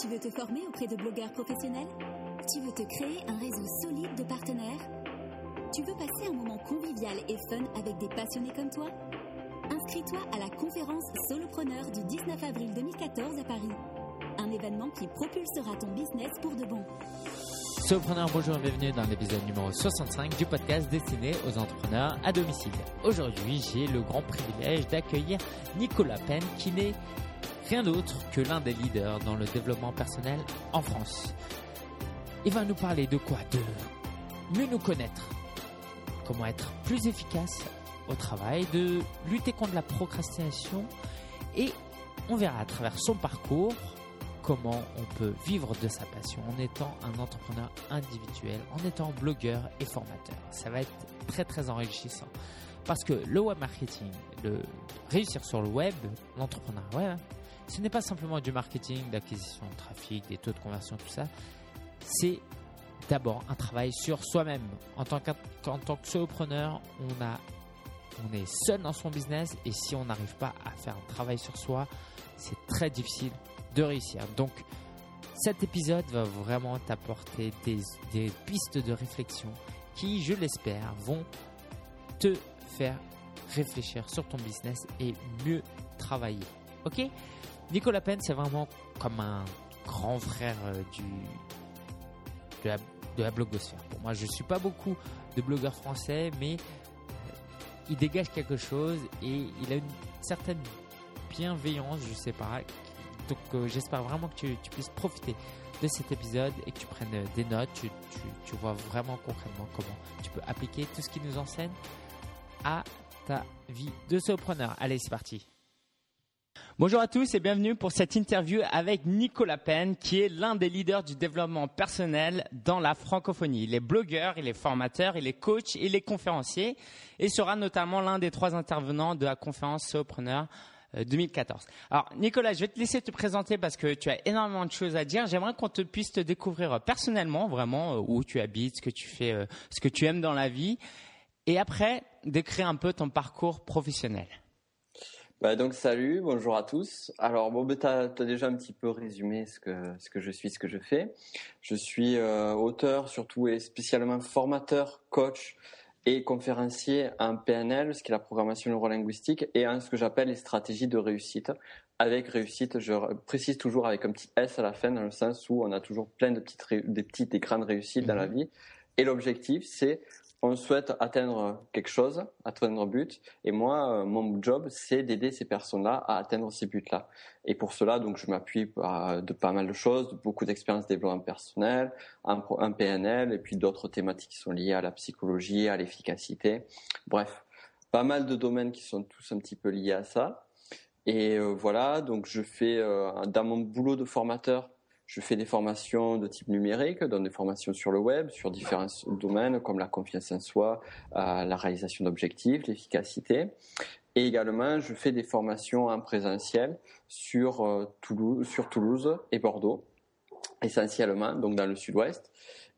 Tu veux te former auprès de blogueurs professionnels? Tu veux te créer un réseau solide de partenaires? Tu veux passer un moment convivial et fun avec des passionnés comme toi? Inscris-toi à la conférence Solopreneur du 19 avril 2014 à Paris. Un événement qui propulsera ton business pour de bon. Solopreneur, bonjour et bienvenue dans l'épisode numéro 65 du podcast destiné aux entrepreneurs à domicile. Aujourd'hui, j'ai le grand privilège d'accueillir Nicolas Penn qui n'est rien d'autre que l'un des leaders dans le développement personnel en France. Il va nous parler de quoi? De mieux nous connaître, comment être plus efficace au travail, de lutter contre la procrastination et on verra à travers son parcours comment on peut vivre de sa passion en étant un entrepreneur individuel, en étant blogueur et formateur. Ça va être très très enrichissant. Parce que le web marketing, le réussir sur le web, l'entrepreneuriat, ce n'est pas simplement du marketing, d'acquisition de trafic, des taux de conversion, tout ça. C'est d'abord un travail sur soi-même. En tant, qu'en tant que solopreneur, on, est seul dans son business et si on n'arrive pas à faire un travail sur soi, c'est très difficile de réussir. Donc, cet épisode va vraiment t'apporter des, des pistes de réflexion qui, je l'espère, vont te faire réfléchir sur ton business et mieux travailler. Ok? Nicolas Penn, c'est vraiment comme un grand frère euh, du, de, la, de blogosphère. Pour moi, je ne suis pas beaucoup de blogueurs français, mais euh, il dégage quelque chose et il a une certaine bienveillance, je sais pas. Donc euh, j'espère vraiment que tu, puisses profiter de cet épisode et que tu prennes des notes, tu, vois vraiment concrètement comment tu peux appliquer tout ce qu'il nous enseigne à ta vie de solopreneur. Allez, c'est parti. Bonjour à tous et bienvenue pour cette interview avec Nicolas Penn, qui est l'un des leaders du développement personnel dans la francophonie. Il est blogueur, il est formateur, il est coach, il est conférencier et sera notamment l'un des trois intervenants de la conférence Solopreneur 2014. Alors Nicolas, je vais te laisser te présenter parce que tu as énormément de choses à dire. J'aimerais qu'on te puisse te découvrir personnellement, vraiment euh, où tu habites, ce que tu fais, euh, ce que tu aimes dans la vie, et après décrire un peu ton parcours professionnel. Bah donc salut, bonjour à tous. Alors bon, bah, tu as, déjà un petit peu résumé ce que ce que je suis, ce que je fais. Je suis euh, auteur surtout et spécialement formateur, coach et conférencier en PNL, ce qui est la programmation neurolinguistique, et en ce que j'appelle les stratégies de réussite. Avec réussite, je précise toujours avec un petit S à la fin, dans le sens où on a toujours plein de petites, des petites et grandes réussites dans la mhm. vie. Et l'objectif, c'est on souhaite atteindre quelque chose, atteindre un but. Et moi, euh, mon job, c'est d'aider ces personnes-là à atteindre ces buts-là. Et pour cela, donc, je m'appuie de pas mal de choses, de beaucoup d'expériences de développement personnel, un, un PNL, et puis d'autres thématiques qui sont liées à la psychologie, à l'efficacité. Bref, pas mal de domaines qui sont tous un petit peu liés à ça. Et euh, voilà, donc je fais euh, dans mon boulot de formateur, je fais des formations de type numérique, donne des formations sur le web, sur différents domaines comme la confiance en soi, euh, la réalisation d'objectifs, l'efficacité. Et également, je fais des formations en présentiel sur, euh, Toulouse, et Bordeaux, essentiellement, donc dans le sud-ouest.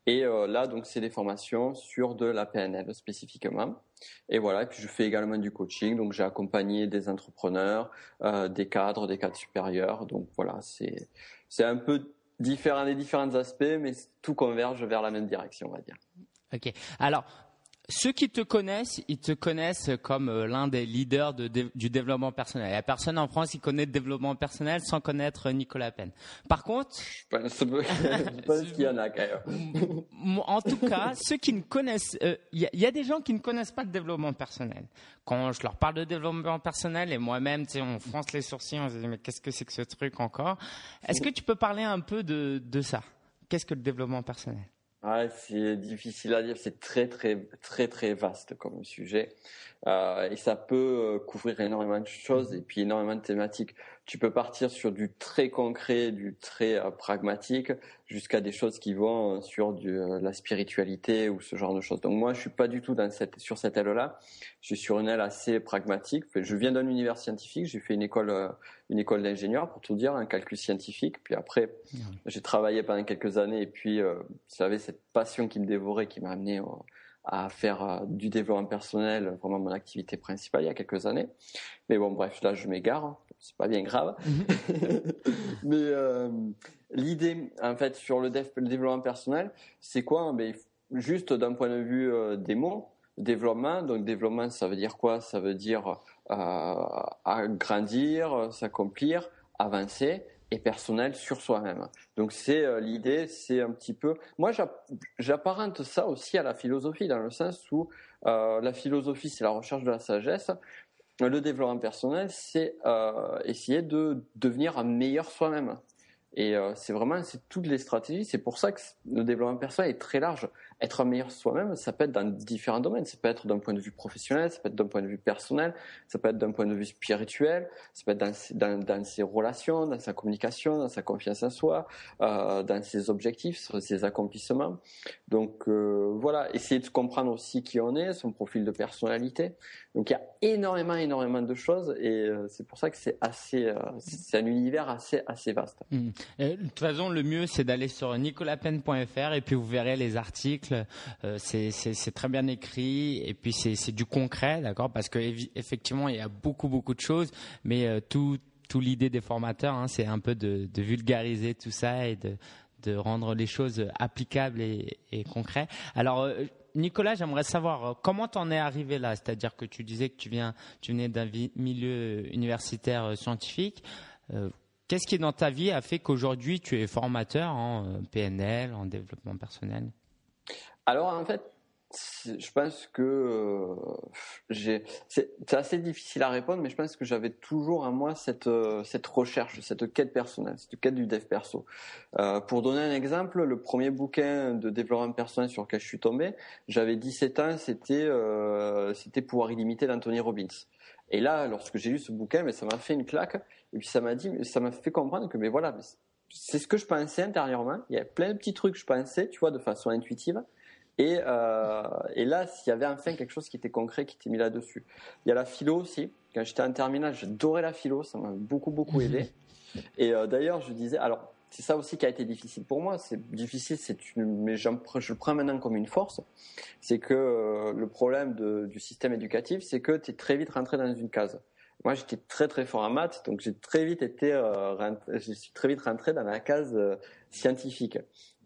Et euh, là, donc, c'est des formations sur de la PNL spécifiquement. Et voilà, et puis je fais également du coaching. Donc, j'ai accompagné des entrepreneurs, des cadres, des cadres supérieurs. Donc, voilà, c'est un peu différents des différents aspects, mais tout converge vers la même direction, on va dire. Ok. Alors, ceux qui te connaissent, ils te connaissent comme euh, l'un des leaders de, du développement personnel. Il n'y a personne en France qui connaît le développement personnel sans connaître Nicolas Penn. Par contre, je pense, qu'il y en a quand même. En tout cas, ceux qui ne connaissent, euh, il y, a des gens qui ne connaissent pas le développement personnel. Quand je leur parle de développement personnel et moi-même, tu sais, on fronce les sourcils, on se dit mais qu'est-ce que c'est que ce truc encore? Est-ce que tu peux parler un peu de, de ça? Qu'est-ce que le développement personnel? Ah, c'est difficile à dire, c'est très très très très vaste comme sujet euh, et ça peut euh, couvrir énormément de choses et puis énormément de thématiques. Tu peux partir sur du très concret, du très euh, pragmatique, jusqu'à des choses qui vont sur du, la spiritualité ou ce genre de choses. Donc moi, je suis pas du tout dans cette, sur cette aile-là. Je suis sur une aile assez pragmatique. Je viens d'un univers scientifique, j'ai fait une école une école d'ingénieur pour tout dire, un calcul scientifique. Puis après, j'ai travaillé pendant quelques années et puis j'avais cette passion qui me dévorait, qui m'a amené à faire euh, du développement personnel, vraiment mon activité principale il y a quelques années. Mais bon, bref, là je m'égare, c'est pas bien grave. Mais euh, l'idée, en fait, sur le, développement personnel, c'est quoi? Ben, Juste d'un point de vue euh, des mots, développement. Donc développement, ça veut dire quoi? Ça veut dire agrandir, s'accomplir, avancer et personnel sur soi-même. Donc c'est euh, l'idée, c'est un petit peu. Moi, j'apparente ça aussi à la philosophie dans le sens où euh, la philosophie, c'est la recherche de la sagesse. Le développement personnel, c'est euh, essayer de devenir un meilleur soi-même. Et c'est vraiment c'est toutes les stratégies. C'est pour ça que le développement personnel est très large être meilleur soi-même, ça peut être dans différents domaines. Ça peut être d'un point de vue professionnel, ça peut être d'un point de vue personnel, ça peut être d'un point de vue spirituel, ça peut être dans, ses relations, dans sa communication, dans sa confiance en soi, euh, dans ses objectifs, ses accomplissements. Donc euh, voilà, essayer de comprendre aussi qui on est, son profil de personnalité. Donc il y a énormément, énormément de choses et euh, c'est pour ça que c'est assez, c'est un univers assez, assez vaste. Mmh. de toute façon, le mieux c'est d'aller sur nicolapen.fr et puis vous verrez les articles euh, c'est très bien écrit et puis c'est du concret, d'accord Parce que effectivement, il y a beaucoup beaucoup de choses, mais euh, tout l'idée des formateurs, hein, c'est un peu de, vulgariser tout ça et de, rendre les choses applicables et, et concrètes. Alors, euh, Nicolas, j'aimerais savoir comment tu en es arrivé là? C'est-à-dire que tu disais que tu viens, tu venais d'un milieu universitaire scientifique. Qu'est-ce qui dans ta vie a fait qu'aujourd'hui tu es formateur en PNL, en développement personnel? Alors en fait, je pense que euh. C'est assez difficile à répondre, mais je pense que j'avais toujours à moi cette euh, cette recherche, cette quête personnelle, cette quête du dev perso. Euh, pour donner un exemple, le premier bouquin de développement personnel sur lequel je suis tombé, j'avais 17 ans, c'était c'était Pouvoir illimité d'Anthony Robbins. Et là, lorsque j'ai lu ce bouquin, mais ça m'a fait une claque, et puis ça m'a dit, ça m'a fait comprendre que, mais voilà, c'est ce que je pensais intérieurement. Il y a plein de petits trucs que je pensais, tu vois, de façon intuitive. Et, euh, et là, s'il y avait enfin quelque chose qui était concret, qui était mis là-dessus. Il y a la philo aussi. Quand j'étais en terminale, j'adorais la philo, ça m'a beaucoup, beaucoup aidé. Et euh, d'ailleurs, je disais, alors, c'est ça aussi qui a été difficile pour moi. C'est difficile, c'est une, mais je le prends maintenant comme une force. C'est que euh, le problème de, du système éducatif, c'est que tu es très vite rentré dans une case. Moi, j'étais très très fort en maths, donc j'ai très vite été, euh, je suis très vite rentré dans la case euh, scientifique.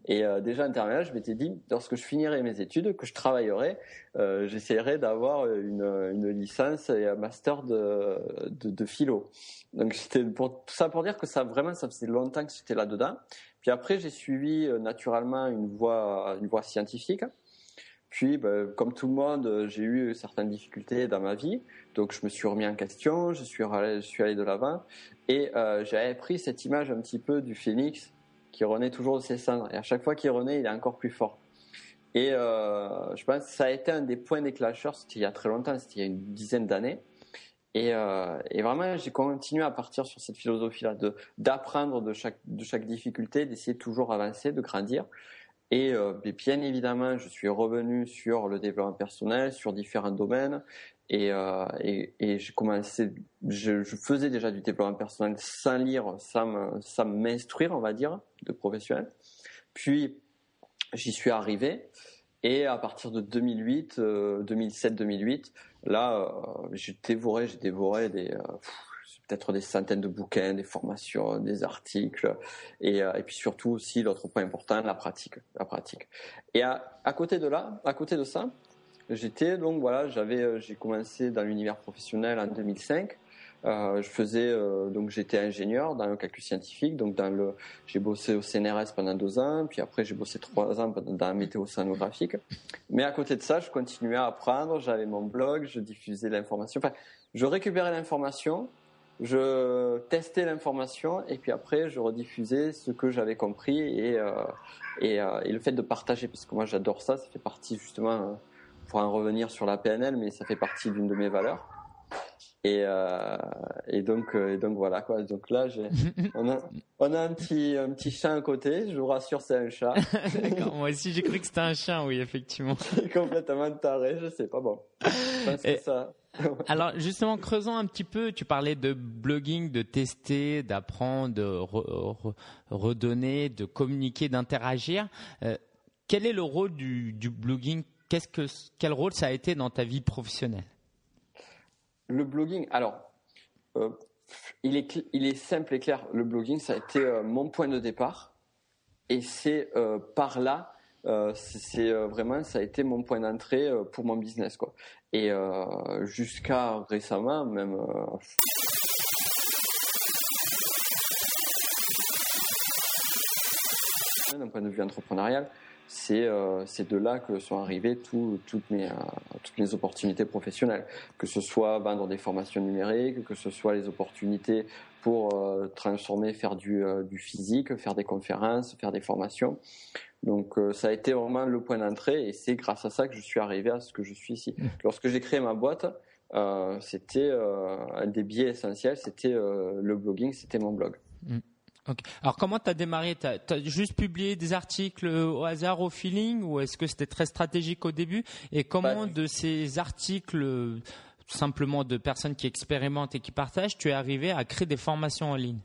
Et euh, déjà en terminale, je m'étais dit, lorsque je finirai mes études, que je travaillerai, euh, j'essaierai d'avoir une, une, licence et un master de, de, de philo. Donc c'était pour tout ça pour dire que ça vraiment, ça faisait longtemps que j'étais là-dedans. Puis après, j'ai suivi euh, naturellement une voie, une voie scientifique. Puis, ben, comme tout le monde, j'ai eu certaines difficultés dans ma vie, donc je me suis remis en question, je suis allé, je suis allé de l'avant, et euh, j'avais pris cette image un petit peu du phénix qui renaît toujours de ses cendres. Et à chaque fois qu'il renaît, il est encore plus fort. Et euh, je pense que ça a été un des points déclencheurs, c'était il y a très longtemps, c'était il y a une dizaine d'années. Et, euh, et, vraiment, j'ai continué à partir sur cette philosophie-là, d'apprendre de chaque de chaque difficulté, d'essayer de toujours avancer, de grandir. Et euh, bien évidemment, je suis revenu sur le développement personnel, sur différents domaines. Et, euh, et, et j'ai commencé, je, je, faisais déjà du développement personnel sans lire, sans, m'instruire, on va dire, de professionnel. Puis, j'y suis arrivé. Et à partir de 2008, 2007-2008, euh, là, euh, j'ai dévoré, j'ai dévoré des, euh, peut-être des centaines de bouquins, des formations, des articles, et, et puis surtout aussi l'autre point important, la pratique, la pratique. Et à, à côté de là, à côté de ça, J'étais donc voilà, j'avais euh, j'ai commencé dans l'univers professionnel en 2005. Euh, je faisais euh, donc j'étais ingénieur dans le calcul scientifique, donc dans le j'ai bossé au CNRS pendant deux ans, puis après j'ai bossé trois ans dans la météo sonographique. Mais à côté de ça, je continuais à apprendre. J'avais mon blog, je diffusais l'information. Enfin, je récupérais l'information, je testais l'information et puis après je rediffusais ce que j'avais compris et et, et, le fait de partager parce que moi j'adore ça, ça fait partie justement pour en revenir sur la PNL, mais ça fait partie d'une de mes valeurs. Et, euh, et donc, euh, et donc voilà quoi. Donc là, on a, on a un petit, un petit chat à côté. Je vous rassure, c'est un chat. Moi aussi, j'ai cru que c'était un chien, oui, effectivement. complètement taré, je sais pas bon. Je ça. Alors justement, creusons un petit peu. Tu parlais de blogging, de tester, d'apprendre, de redonner, de communiquer, d'interagir. Euh, quel est le rôle du, du blogging quel rôle ça a été dans ta vie professionnelle? Le blogging, alors, euh, il, est, il est simple et clair. Le blogging, ça a été euh, mon point de départ. Et c'est euh, par là, c'est vraiment, ça a été mon point d'entrée pour mon business. Quoi. Et jusqu'à récemment, même. d'un point de vue entrepreneurial, euh, c'est de là que sont arrivées toutes, mes, euh, toutes mes opportunités professionnelles, que ce soit vendre des formations numériques, que ce soit les opportunités pour euh, transformer, faire du, du, physique, faire des conférences, faire des formations. Donc ça a été vraiment le point d'entrée et c'est grâce à ça que je suis arrivé à ce que je suis ici. Mmh. Lorsque j'ai créé ma boîte, c'était un des biais essentiels, c'était le blogging, c'était mon blog. Alors comment tu as démarré? Tu as, juste publié des articles au hasard, au feeling, ou est-ce que c'était très stratégique au début? Et comment de ces articles, simplement de personnes qui expérimentent et qui partagent, tu es arrivé à créer des formations en ligne?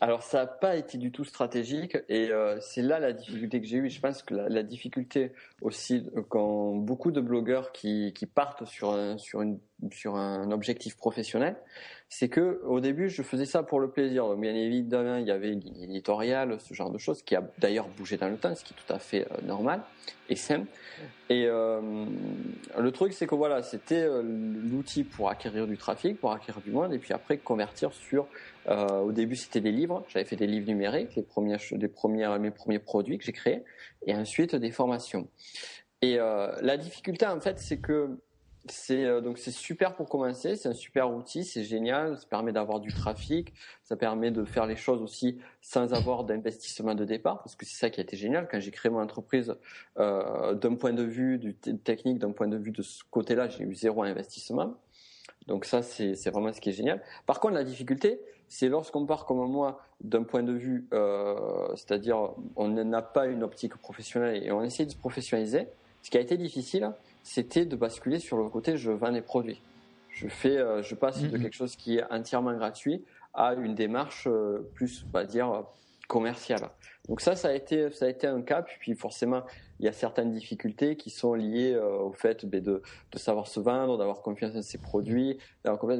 Alors ça n'a pas été du tout stratégique et euh, c'est là la difficulté que j'ai eue. Je pense que la, difficulté aussi quand beaucoup de blogueurs qui, partent sur un, sur, une, sur un objectif professionnel, c'est que au début je faisais ça pour le plaisir. Bien évidemment il y avait l'éditorial, ce genre de choses qui a d'ailleurs bougé dans le temps, ce qui est tout à fait euh, normal et simple. Et euh, le truc c'est que voilà c'était l'outil pour acquérir du trafic, pour acquérir du monde et puis après convertir sur euh, au début, c'était des livres. J'avais fait des livres numériques, les premières, les premières, mes premiers produits que j'ai créés, et ensuite des formations. Et euh, la difficulté, en fait, c'est que c'est euh, donc c'est super pour commencer, c'est un super outil, c'est génial, ça permet d'avoir du trafic, ça permet de faire les choses aussi sans avoir d'investissement de départ, parce que c'est ça qui a été génial quand j'ai créé mon entreprise. Euh, d'un point de vue du technique, d'un point de vue de ce côté-là, j'ai eu zéro investissement. Donc ça, c'est vraiment ce qui est génial. Par contre, la difficulté, c'est lorsqu'on part comme moi d'un point de vue, euh, c'est-à-dire on n'a pas une optique professionnelle et on essaie de se professionnaliser. Ce qui a été difficile, c'était de basculer sur le côté je vends des produits. Je fais, euh, je passe de mm-hmm. quelque chose qui est entièrement gratuit à une démarche euh, plus, on va dire, commerciale. Donc ça, ça a été, ça a été un cap. Puis forcément, il y a certaines difficultés qui sont liées euh, au fait ben, de, de, savoir se vendre, d'avoir confiance en ses produits.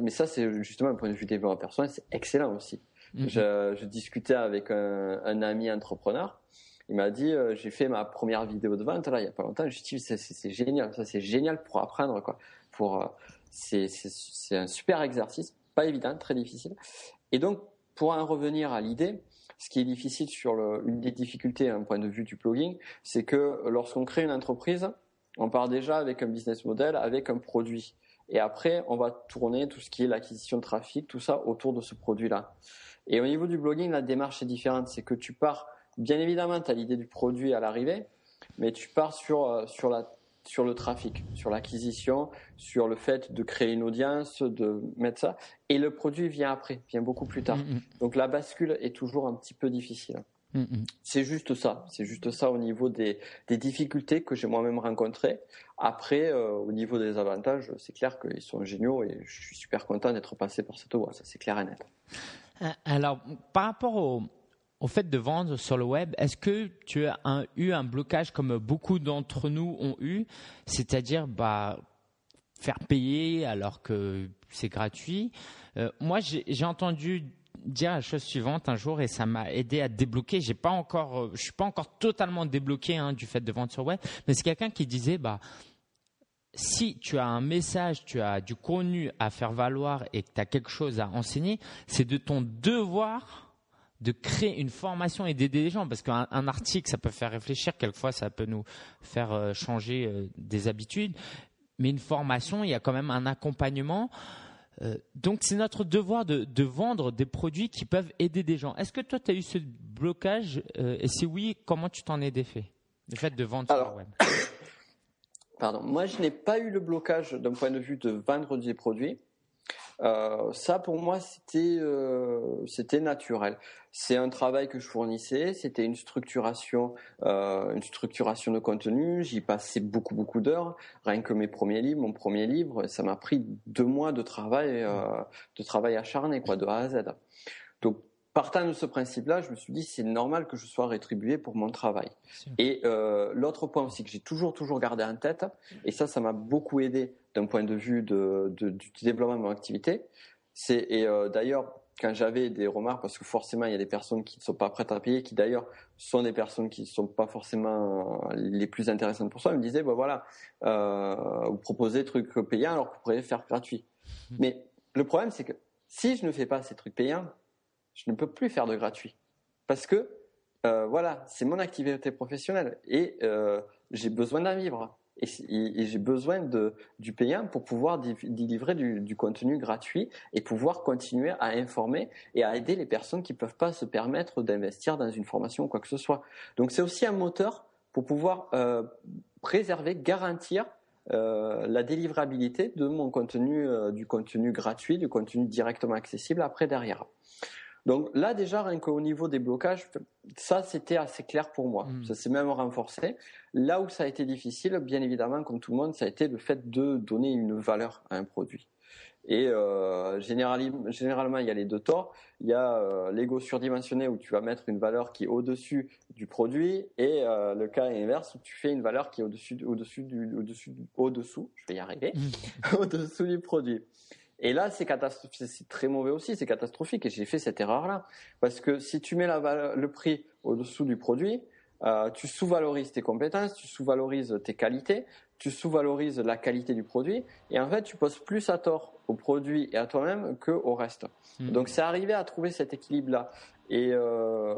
Mais ça, c'est justement un point de vue développement personnel, c'est excellent aussi. Mhm. Je, je, discutais avec un, un, ami entrepreneur. Il m'a dit, euh, j'ai fait ma première vidéo de vente là il y a pas longtemps. Je dit, c'est génial, ça c'est génial pour apprendre quoi. Pour euh, c'est un super exercice, pas évident, très difficile. Et donc pour en revenir à l'idée, ce qui est difficile sur une des difficultés d'un point de vue du blogging, c'est que lorsqu'on crée une entreprise, on part déjà avec un business model, avec un produit. Et après, on va tourner tout ce qui est l'acquisition de trafic, tout ça autour de ce produit-là. Et au niveau du blogging, la démarche est différente. C'est que tu pars, bien évidemment, tu as l'idée du produit à l'arrivée, mais tu pars sur, euh, sur la sur le trafic, sur l'acquisition, sur le fait de créer une audience, de mettre ça. Et le produit vient après, vient beaucoup plus tard. Mm, mm. Donc la bascule est toujours un petit peu difficile. Mm, c'est juste ça, c'est juste ça au niveau des, difficultés que j'ai moi-même rencontrées. Après, euh, au niveau des avantages, c'est clair qu'ils sont géniaux et je suis super content d'être passé par cette voie, ça c'est clair et net. Euh, alors, par rapport au, au fait de vendre sur le web, est-ce que tu as eu un blocage comme beaucoup d'entre nous ont eu, c'est-à-dire bah, faire payer alors que c'est gratuit? Euh, Moi, j'ai entendu dire la chose suivante un jour et ça m'a aidé à débloquer. J'ai pas encore, euh, je suis pas encore totalement débloqué hein, du fait de vendre sur web, mais c'est quelqu'un qui disait bah si tu as un message, tu as du contenu à faire valoir et que tu as quelque chose à enseigner, c'est de ton devoir de créer une formation et d'aider les gens. Parce qu'un article ça peut faire réfléchir. Quelquefois ça peut nous faire euh, changer euh, des habitudes. Mais une formation il y a quand même un accompagnement. Euh, donc c'est notre devoir de, vendre des produits qui peuvent aider des gens. Est-ce que toi tu as eu ce blocage et si oui comment tu t'en es défait? Le fait de vendre sur le web. pardon. Moi je n'ai pas eu le blocage d'un point de vue de vendre des produits euh, ça, pour moi, c'était euh, c'était naturel. C'est un travail que je fournissais. C'était une structuration, euh, une structuration de contenu. J'y passais beaucoup beaucoup d'heures. Rien que mes premiers livres, mon premier livre, ça m'a pris deux mois de travail, de travail acharné, quoi, de A à Z. Donc partant de ce principe-là, je me suis dit c'est normal que je sois rétribué pour mon travail. Et euh, l'autre point aussi que j'ai toujours toujours gardé en tête, et ça, ça m'a beaucoup aidé d'un point de vue de, du développement de mon activité. C'est et euh, d'ailleurs quand j'avais des remarques, parce que forcément il y a des personnes qui ne sont pas prêtes à payer, qui d'ailleurs sont des personnes qui ne sont pas forcément les plus intéressantes pour soi, ils me disaient, bah voilà, euh, vous proposez des trucs payants alors que vous pourriez faire gratuit. Mmh. Mais le problème, c'est que si je ne fais pas ces trucs payants, je ne peux plus faire de gratuit. Parce que, euh, voilà, c'est mon activité professionnelle et euh, j'ai besoin d'en vivre. Et, j'ai besoin de, du payant pour pouvoir délivrer du, contenu gratuit et pouvoir continuer à informer et à aider les personnes qui ne peuvent pas se permettre d'investir dans une formation ou quoi que ce soit. Donc c'est aussi un moteur pour pouvoir euh, préserver, garantir la délivrabilité de mon contenu, du contenu gratuit, du contenu directement accessible après derrière. Donc là déjà, rien qu'au niveau des blocages, ça c'était assez clair pour moi. Mm. Ça s'est même renforcé. Là où ça a été difficile, bien évidemment, comme tout le monde, ça a été le fait de donner une valeur à un produit. Et euh, généralement, il y a les deux torts. Il y a euh, l'ego surdimensionné où tu vas mettre une valeur qui est au-dessus du produit, et euh, le cas inverse où tu fais une valeur qui est au-dessus, au-dessus du, au-dessus, au-dessous. Je vais y arriver. Mm. au-dessous du produit. Et là, c'est très mauvais aussi, c'est catastrophique. Et j'ai fait cette erreur-là. Parce que si tu mets la, le prix au-dessous du produit, euh, tu sous-valorises tes compétences, tu sous-valorises tes qualités, tu sous-valorises la qualité du produit. Et en fait, tu poses plus à tort au produit et à toi-même qu'au reste. Hmm. Donc, c'est arrivé à trouver cet équilibre-là. Et, euh,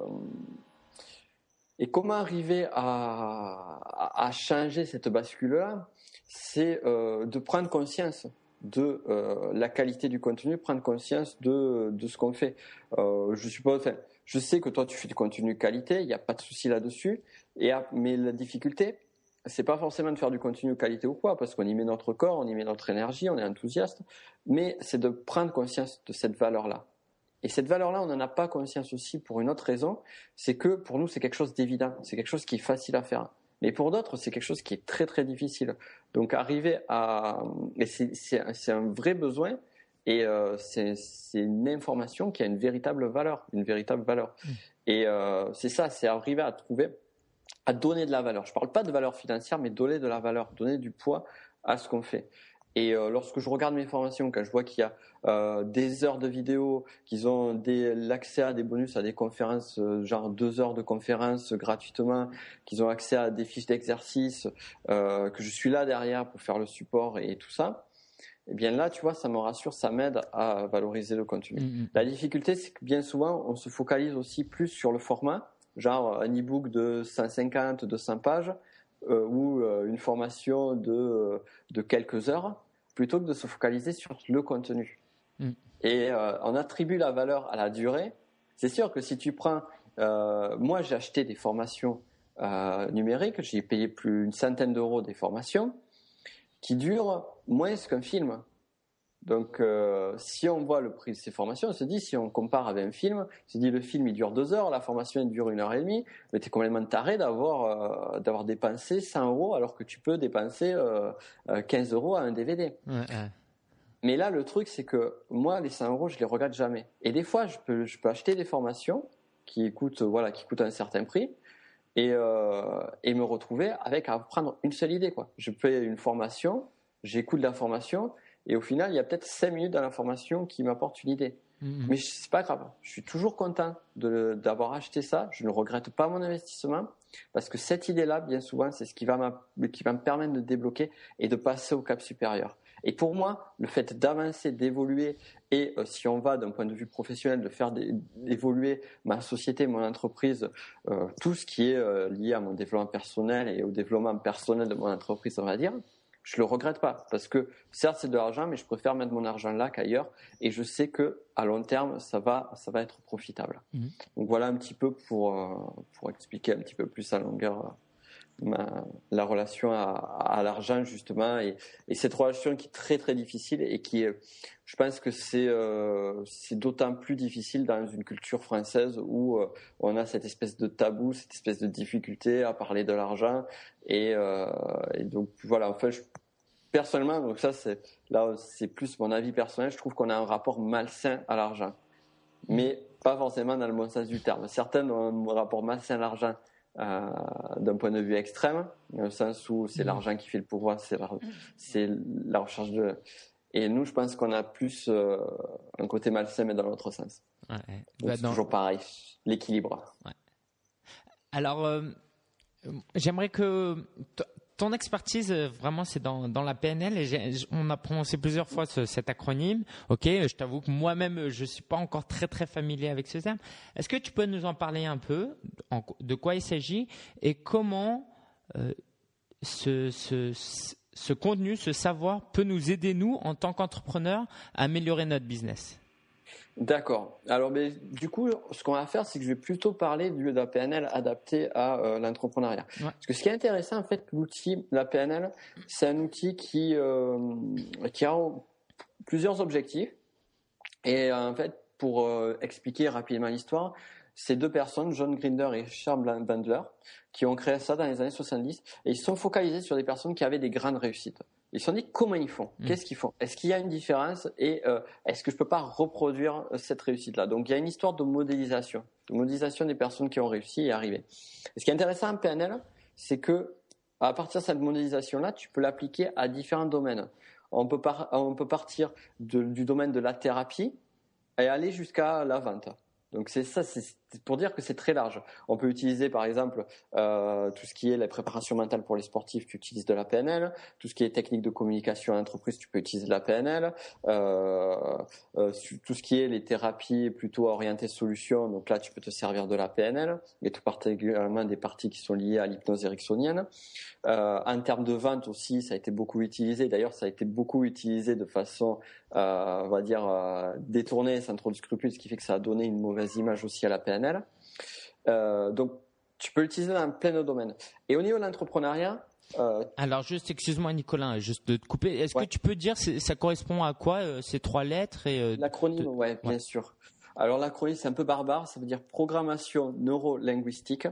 et comment arriver à, à, changer cette bascule-là? C'est euh, de prendre conscience de euh, la qualité du contenu, prendre conscience de, de ce qu'on fait. Euh, je suppose, je sais que toi tu fais du contenu qualité, il n'y a pas de souci là-dessus. Et mais la difficulté, c'est pas forcément de faire du contenu qualité ou quoi, parce qu'on y met notre corps, on y met notre énergie, on est enthousiaste, mais c'est de prendre conscience de cette valeur-là. Et cette valeur-là, on n'en a pas conscience aussi pour une autre raison, c'est que pour nous, c'est quelque chose d'évident, c'est quelque chose qui est facile à faire. Mais pour d'autres, c'est quelque chose qui est très très difficile. Donc arriver à... c'est un vrai besoin et euh, c'est une information qui a une véritable valeur, une véritable valeur. Mmh. Et euh, c'est ça, c'est arriver à trouver, à donner de la valeur. Je ne parle pas de valeur financière, mais donner de la valeur, donner du poids à ce qu'on fait. Et euh, lorsque je regarde mes formations, quand je vois qu'il y a euh, des heures de vidéos, qu'ils ont l'accès à des bonus, à des conférences, euh, genre deux heures de conférences gratuitement, qu'ils ont accès à des fiches d'exercice, que je suis là derrière pour faire le support et tout ça, eh bien là, tu vois, ça me rassure, ça m'aide à valoriser le contenu. Mm-hmm. La difficulté, c'est que bien souvent, on se focalise aussi plus sur le format, genre un e-book de 150, 200 pages, ou une formation de, de quelques heures plutôt que de se focaliser sur le contenu. Mm. Et euh, on attribue la valeur à la durée. C'est sûr que si tu prends, euh, moi j'ai acheté des formations euh, numériques, j'ai payé plus d'une centaine d'euros des formations qui durent moins qu'un film. Donc, euh, si on voit le prix de ces formations, on se dit, si on compare avec un film, on se dit, le film, il dure deux heures, la formation, il dure une heure et demie, mais tu es complètement taré d'avoir euh, d'avoir dépensé 100 euros alors que tu peux dépenser euh, 15 euros à un DVD. Mais là, le truc, c'est que moi, les 100 euros, je les regarde jamais. Et des fois, je peux, je peux acheter des formations qui coûtent, voilà, qui coûtent un certain prix et, et me retrouver avec à prendre une seule idée. Quoi. Je fais une formation, j'écoute la formation et au final, il y a peut-être 5 minutes dans l'information qui m'apporte une idée. Mm-hmm. Mais c'est pas grave. Je suis toujours content d'avoir acheté ça. Je ne regrette pas mon investissement parce que cette idée-là, bien souvent, c'est ce qui va, qui va me permettre de débloquer et de passer au cap supérieur. Et pour moi, le fait d'avancer, d'évoluer et euh, si on va d'un point de vue professionnel, de faire évoluer ma société, mon entreprise, euh, tout ce qui est euh, lié à mon développement personnel et au développement personnel de mon entreprise, on va dire, je le regrette pas parce que certes c'est de l'argent, mais je préfère mettre mon argent là qu'ailleurs et je sais que à long terme ça va ça va être profitable. Mhm. Donc voilà un petit peu pour euh, pour expliquer un petit peu plus à longueur euh, la relation à, l'argent justement. Et, cette relation qui est très très difficile et qui je pense que c'est euh, d'autant plus difficile dans une culture française où euh, on a cette espèce de tabou cette espèce de difficulté à parler de l'argent. Et, euh, donc voilà. Enfin personnellement donc ça c'est là c'est plus mon avis personnel. Je trouve qu'on a un rapport malsain à l'argent. Mais pas forcément dans le bon sens du terme. Certaines ont un rapport malsain à l'argent. euh, d'un point de vue extrême, dans le sens où c'est l'argent qui fait le pouvoir, c'est la, recherche de. Et nous, je pense qu'on a plus euh, un côté malsain, mais dans l'autre sens. Ouais. Bah, c'est toujours pareil, l'équilibre. Ouais. Alors, euh, j'aimerais que ton expertise, euh, vraiment, c'est dans, la PNL. Et on a prononcé plusieurs fois cet acronyme. Ok, je t'avoue que moi-même, je suis pas encore très très familier avec ce terme. Est-ce que tu peux nous en parler un peu De quoi il s'agit et comment euh, ce, ce, ce contenu, ce savoir peut nous aider nous en tant qu'entrepreneurs à améliorer notre business? D'accord. Alors, mais, du coup, ce qu'on va faire, c'est que je vais plutôt parler du, de la PNL adaptée à euh, l'entrepreneuriat. Parce que ce qui est intéressant, en fait, l'outil, la PNL, c'est un outil qui, euh, qui a plusieurs objectifs. Et en fait, pour euh, expliquer rapidement l'histoire, c'est deux personnes, John Grinder et Charles Bandler, qui ont créé ça dans les années 70. Et ils sont focalisés sur des personnes qui avaient des grandes réussites. Ils se sont dit comment ils font, mm. qu'est-ce qu'ils font, est-ce qu'il y a une différence? Et euh, est-ce que je peux pas reproduire euh, cette réussite-là? Donc il y a une histoire de modélisation, de modélisation des personnes qui ont réussi et arrivé. ce qui est intéressant en PNL, c'est que à partir de cette modélisation-là, tu peux l'appliquer à différents domaines. On peut, on peut partir du domaine de la thérapie et aller jusqu'à la vente. Donc c'est ça, c'est pour dire que c'est très large. On peut utiliser par exemple euh, tout ce qui est la préparation mentale pour les sportifs, tu utilises de la PNL. Tout ce qui est technique de communication à l'entreprise, tu peux utiliser de la PNL. Euh, euh, tout ce qui est les thérapies plutôt orientées solutions, donc là tu peux te servir de la PNL, et tout particulièrement des parties qui sont liées à l'hypnose ericksonienne. En termes de vente aussi, ça a été beaucoup utilisé. D'ailleurs, ça a été beaucoup utilisé de façon, on va dire, détournée, sans trop de scrupules, ce qui fait que ça a donné une mauvaise image aussi à la PNL. Donc, tu peux l'utiliser dans plein de domaines. Et au niveau de l'entrepreneuriat, Alors juste, excuse-moi Nicolas, juste de te couper. Est-ce que tu peux dire ça correspond à quoi ces trois lettres et L'acronyme, ouais, bien sûr. Alors l'acronyme c'est un peu barbare, ça veut dire programmation neuro-linguistique.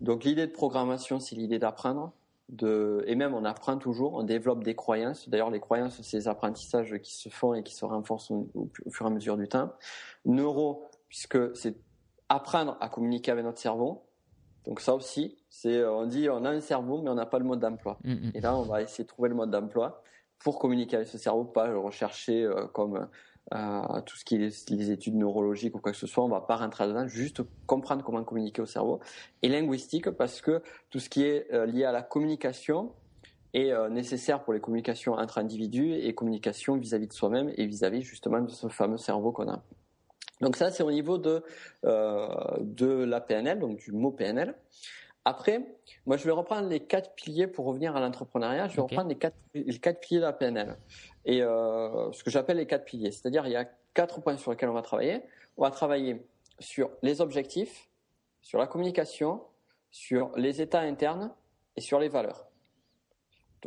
Donc l'idée de programmation, c'est l'idée d'apprendre de, et même on apprend toujours, on développe des croyances. D'ailleurs, les croyances, c'est des apprentissages qui se font et qui se renforcent au, fur et à mesure du temps. Neuro, puisque c'est apprendre à communiquer avec notre cerveau. Donc ça aussi, c'est on dit on a un cerveau mais on n'a pas le mode d'emploi. Mm, mm. Et là, on va essayer de trouver le mode d'emploi pour communiquer avec ce cerveau, pas le rechercher euh, comme à tout ce qui est les études neurologiques ou quoi que ce soit, on va pas rentrer là-dedans, juste comprendre comment communiquer au cerveau. Et linguistique, parce que tout ce qui est euh, lié à la communication est euh, nécessaire pour les communications entre individus et communication vis-à-vis de soi-même et vis-à-vis justement de ce fameux cerveau qu'on a. Donc ça, c'est au niveau de, euh, de la PNL, donc du mot PNL. Après, moi, je vais reprendre les quatre piliers pour revenir à l'entrepreneuriat. Je vais reprendre les quatre, les quatre piliers de la PNL et euh, ce que j'appelle les quatre piliers. C'est-à-dire, il y a quatre points sur lesquels on va travailler. On va travailler sur les objectifs, sur la communication, sur les états internes et sur les valeurs.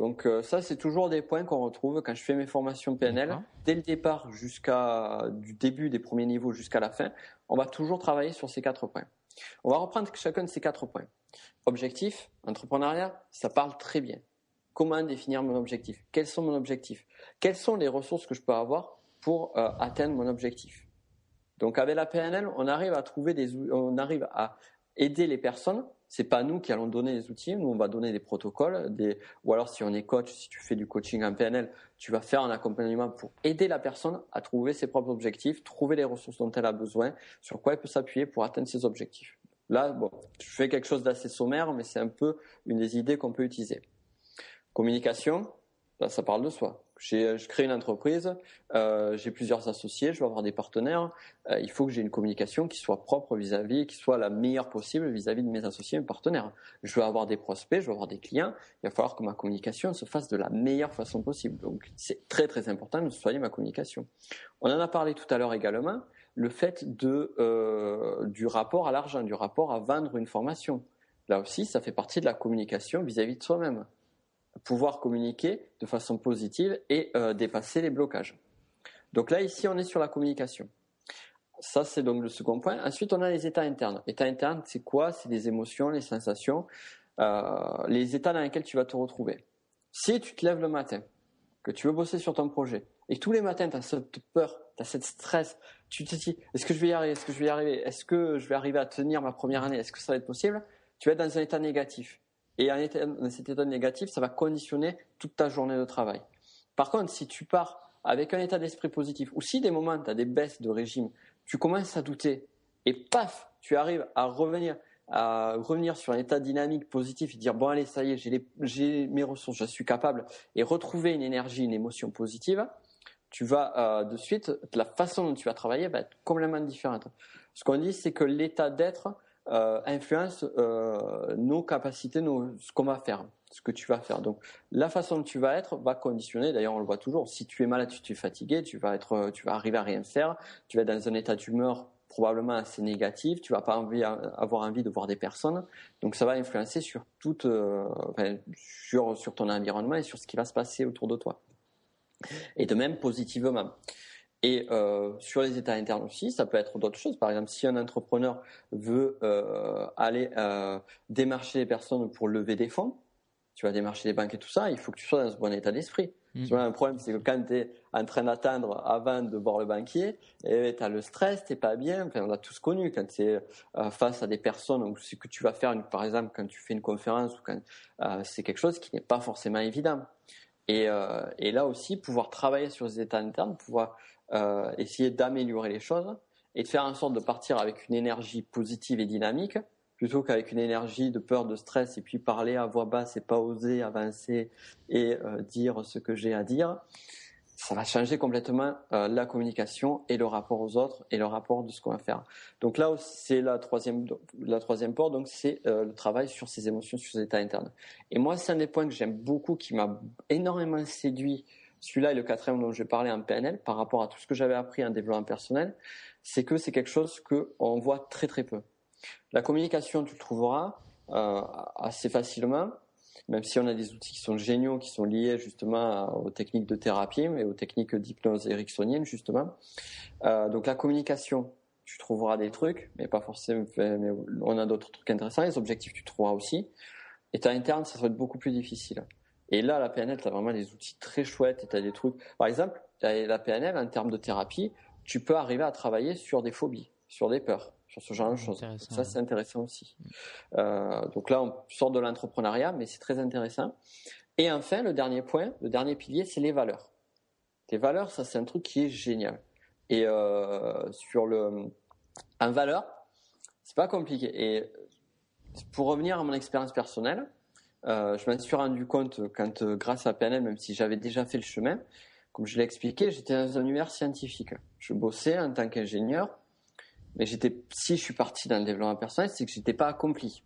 Donc euh, ça, c'est toujours des points qu'on retrouve quand je fais mes formations PNL. Dès le départ jusqu'à du début des premiers niveaux jusqu'à la fin, on va toujours travailler sur ces quatre points. On va reprendre chacun de ces quatre points. Objectif, entrepreneuriat, ça parle très bien. Comment définir mon objectif? Quels sont mon objectif? Quelles sont les ressources que je peux avoir pour euh, atteindre mon objectif? Donc avec la PNL, on arrive à trouver des, on arrive à aider les personnes. C'est pas nous qui allons donner les outils, nous on va donner des protocoles, des, ou alors si on est coach, si tu fais du coaching en PNL, tu vas faire un accompagnement pour aider la personne à trouver ses propres objectifs, trouver les ressources dont elle a besoin, sur quoi elle peut s'appuyer pour atteindre ses objectifs. Là, bon, je fais quelque chose d'assez sommaire, mais c'est un peu une des idées qu'on peut utiliser. Communication, ça parle de soi. Je crée une entreprise, euh, j'ai plusieurs associés, je vais avoir des partenaires. Euh, il faut que j'ai une communication qui soit propre vis-à-vis, qui soit la meilleure possible vis-à-vis de mes associés et mes partenaires. Je veux avoir des prospects, je veux avoir des clients. Il va falloir que ma communication se fasse de la meilleure façon possible. Donc, c'est très très important de soigner ma communication. On en a parlé tout à l'heure également le fait euh, du rapport à l'argent, du rapport à vendre une formation. Là aussi, ça fait partie de la communication vis-à-vis de soi-même. Pouvoir communiquer de façon positive et euh, dépasser les blocages. Donc là, ici, on est sur la communication. Ça, c'est donc le second point. Ensuite, on a les états internes. États internes, c'est quoi? C'est les émotions, les sensations, euh, les états dans lesquels tu vas te retrouver. Si tu te lèves le matin que tu veux bosser sur ton projet, et tous les matins, tu as cette peur, tu as cette stress, tu te dis, est-ce que je vais y arriver? Est-ce que je vais y arriver? Est-ce que je vais arriver à tenir ma première année? Est-ce que ça va être possible? Tu vas être dans un état négatif. Et dans cet état négatif, ça va conditionner toute ta journée de travail. Par contre, si tu pars avec un état d'esprit positif, ou si des moments, tu as des baisses de régime, tu commences à douter, et paf, tu arrives à revenir, à revenir sur un état dynamique positif et dire bon allez ça y est j'ai mes ressources je suis capable et retrouver une énergie une émotion positive tu vas euh, de suite, la façon dont tu vas travailler va être complètement différente. Ce qu'on dit, c'est que l'état d'être euh, influence euh, nos capacités, ce qu'on va faire, ce que tu vas faire. Donc, la façon dont tu vas être va conditionner. D'ailleurs, on le voit toujours. Si tu es malade, tu es fatigué, tu vas être, tu vas arriver à rien faire. Tu vas être dans un état d'humeur probablement assez négatif. Tu vas pas avoir envie de voir des personnes. Donc, ça va influencer sur toute, sur ton environnement et sur ce qui va se passer autour de toi et de même positivement. Et euh, sur les états internes aussi, ça peut être d'autres choses. Par exemple, si un entrepreneur veut euh, aller euh, démarcher les personnes pour lever des fonds, tu vas démarcher les banques et tout ça, il faut que tu sois dans ce bon état d'esprit. Mm. Tu vois, un problème, c'est que quand tu es en train d'attendre avant de voir le banquier, tu as le stress, tu pas bien. Enfin, on a tous connu quand tu es face à des personnes ou ce que tu vas faire, par exemple, quand tu fais une conférence ou quand c'est quelque chose qui n'est pas forcément évident. Euh, et, là aussi, pouvoir travailler sur les états internes, pouvoir euh, essayer d'améliorer les choses et de faire en sorte de partir avec une énergie positive et dynamique plutôt qu'avec une énergie de peur, de stress et puis parler à voix basse et pas oser avancer et euh, dire ce que j'ai à dire ça va changer complètement euh, la communication et le rapport aux autres et le rapport de ce qu'on va faire. Donc là, c'est la troisième, la troisième porte, donc c'est le travail sur ses émotions, sur ses états internes. Et moi, c'est un des points que j'aime beaucoup, qui m'a énormément séduit. Celui-là est le quatrième dont je vais parler en PNL par rapport à tout ce que j'avais appris en développement personnel, c'est que c'est quelque chose qu'on voit très très peu. La communication, tu le trouveras euh, assez facilement même si on a des outils qui sont géniaux, qui sont liés justement aux techniques de thérapie et aux techniques d'hypnose ericksonienne justement. Euh, donc la communication, tu trouveras des trucs, mais pas forcément. Mais on a d'autres trucs intéressants. Les objectifs, tu trouveras aussi. Et ta interne, ça va être beaucoup plus difficile. Et là, la PNL, tu as vraiment des outils très chouettes et tu as des trucs. Par exemple, la PNL, en termes de thérapie, tu peux arriver à travailler sur des phobies, sur des peurs sur ce genre de choses. Ça, c'est intéressant aussi. Euh, donc là, on sort de l'entrepreneuriat, mais c'est très intéressant. Et enfin, le dernier point, le dernier pilier, c'est les valeurs. Les valeurs, ça, c'est un truc qui est génial. Et euh, sur le, en valeur, c'est pas compliqué. Et pour revenir à mon expérience personnelle, euh, je m'en suis rendu compte quand, grâce à PNL, même si j'avais déjà fait le chemin, comme je l'ai expliqué, j'étais dans un univers scientifique. Je bossais en tant qu'ingénieur mais j'étais, si je suis parti dans le développement personnel, c'est que j'étais pas accompli.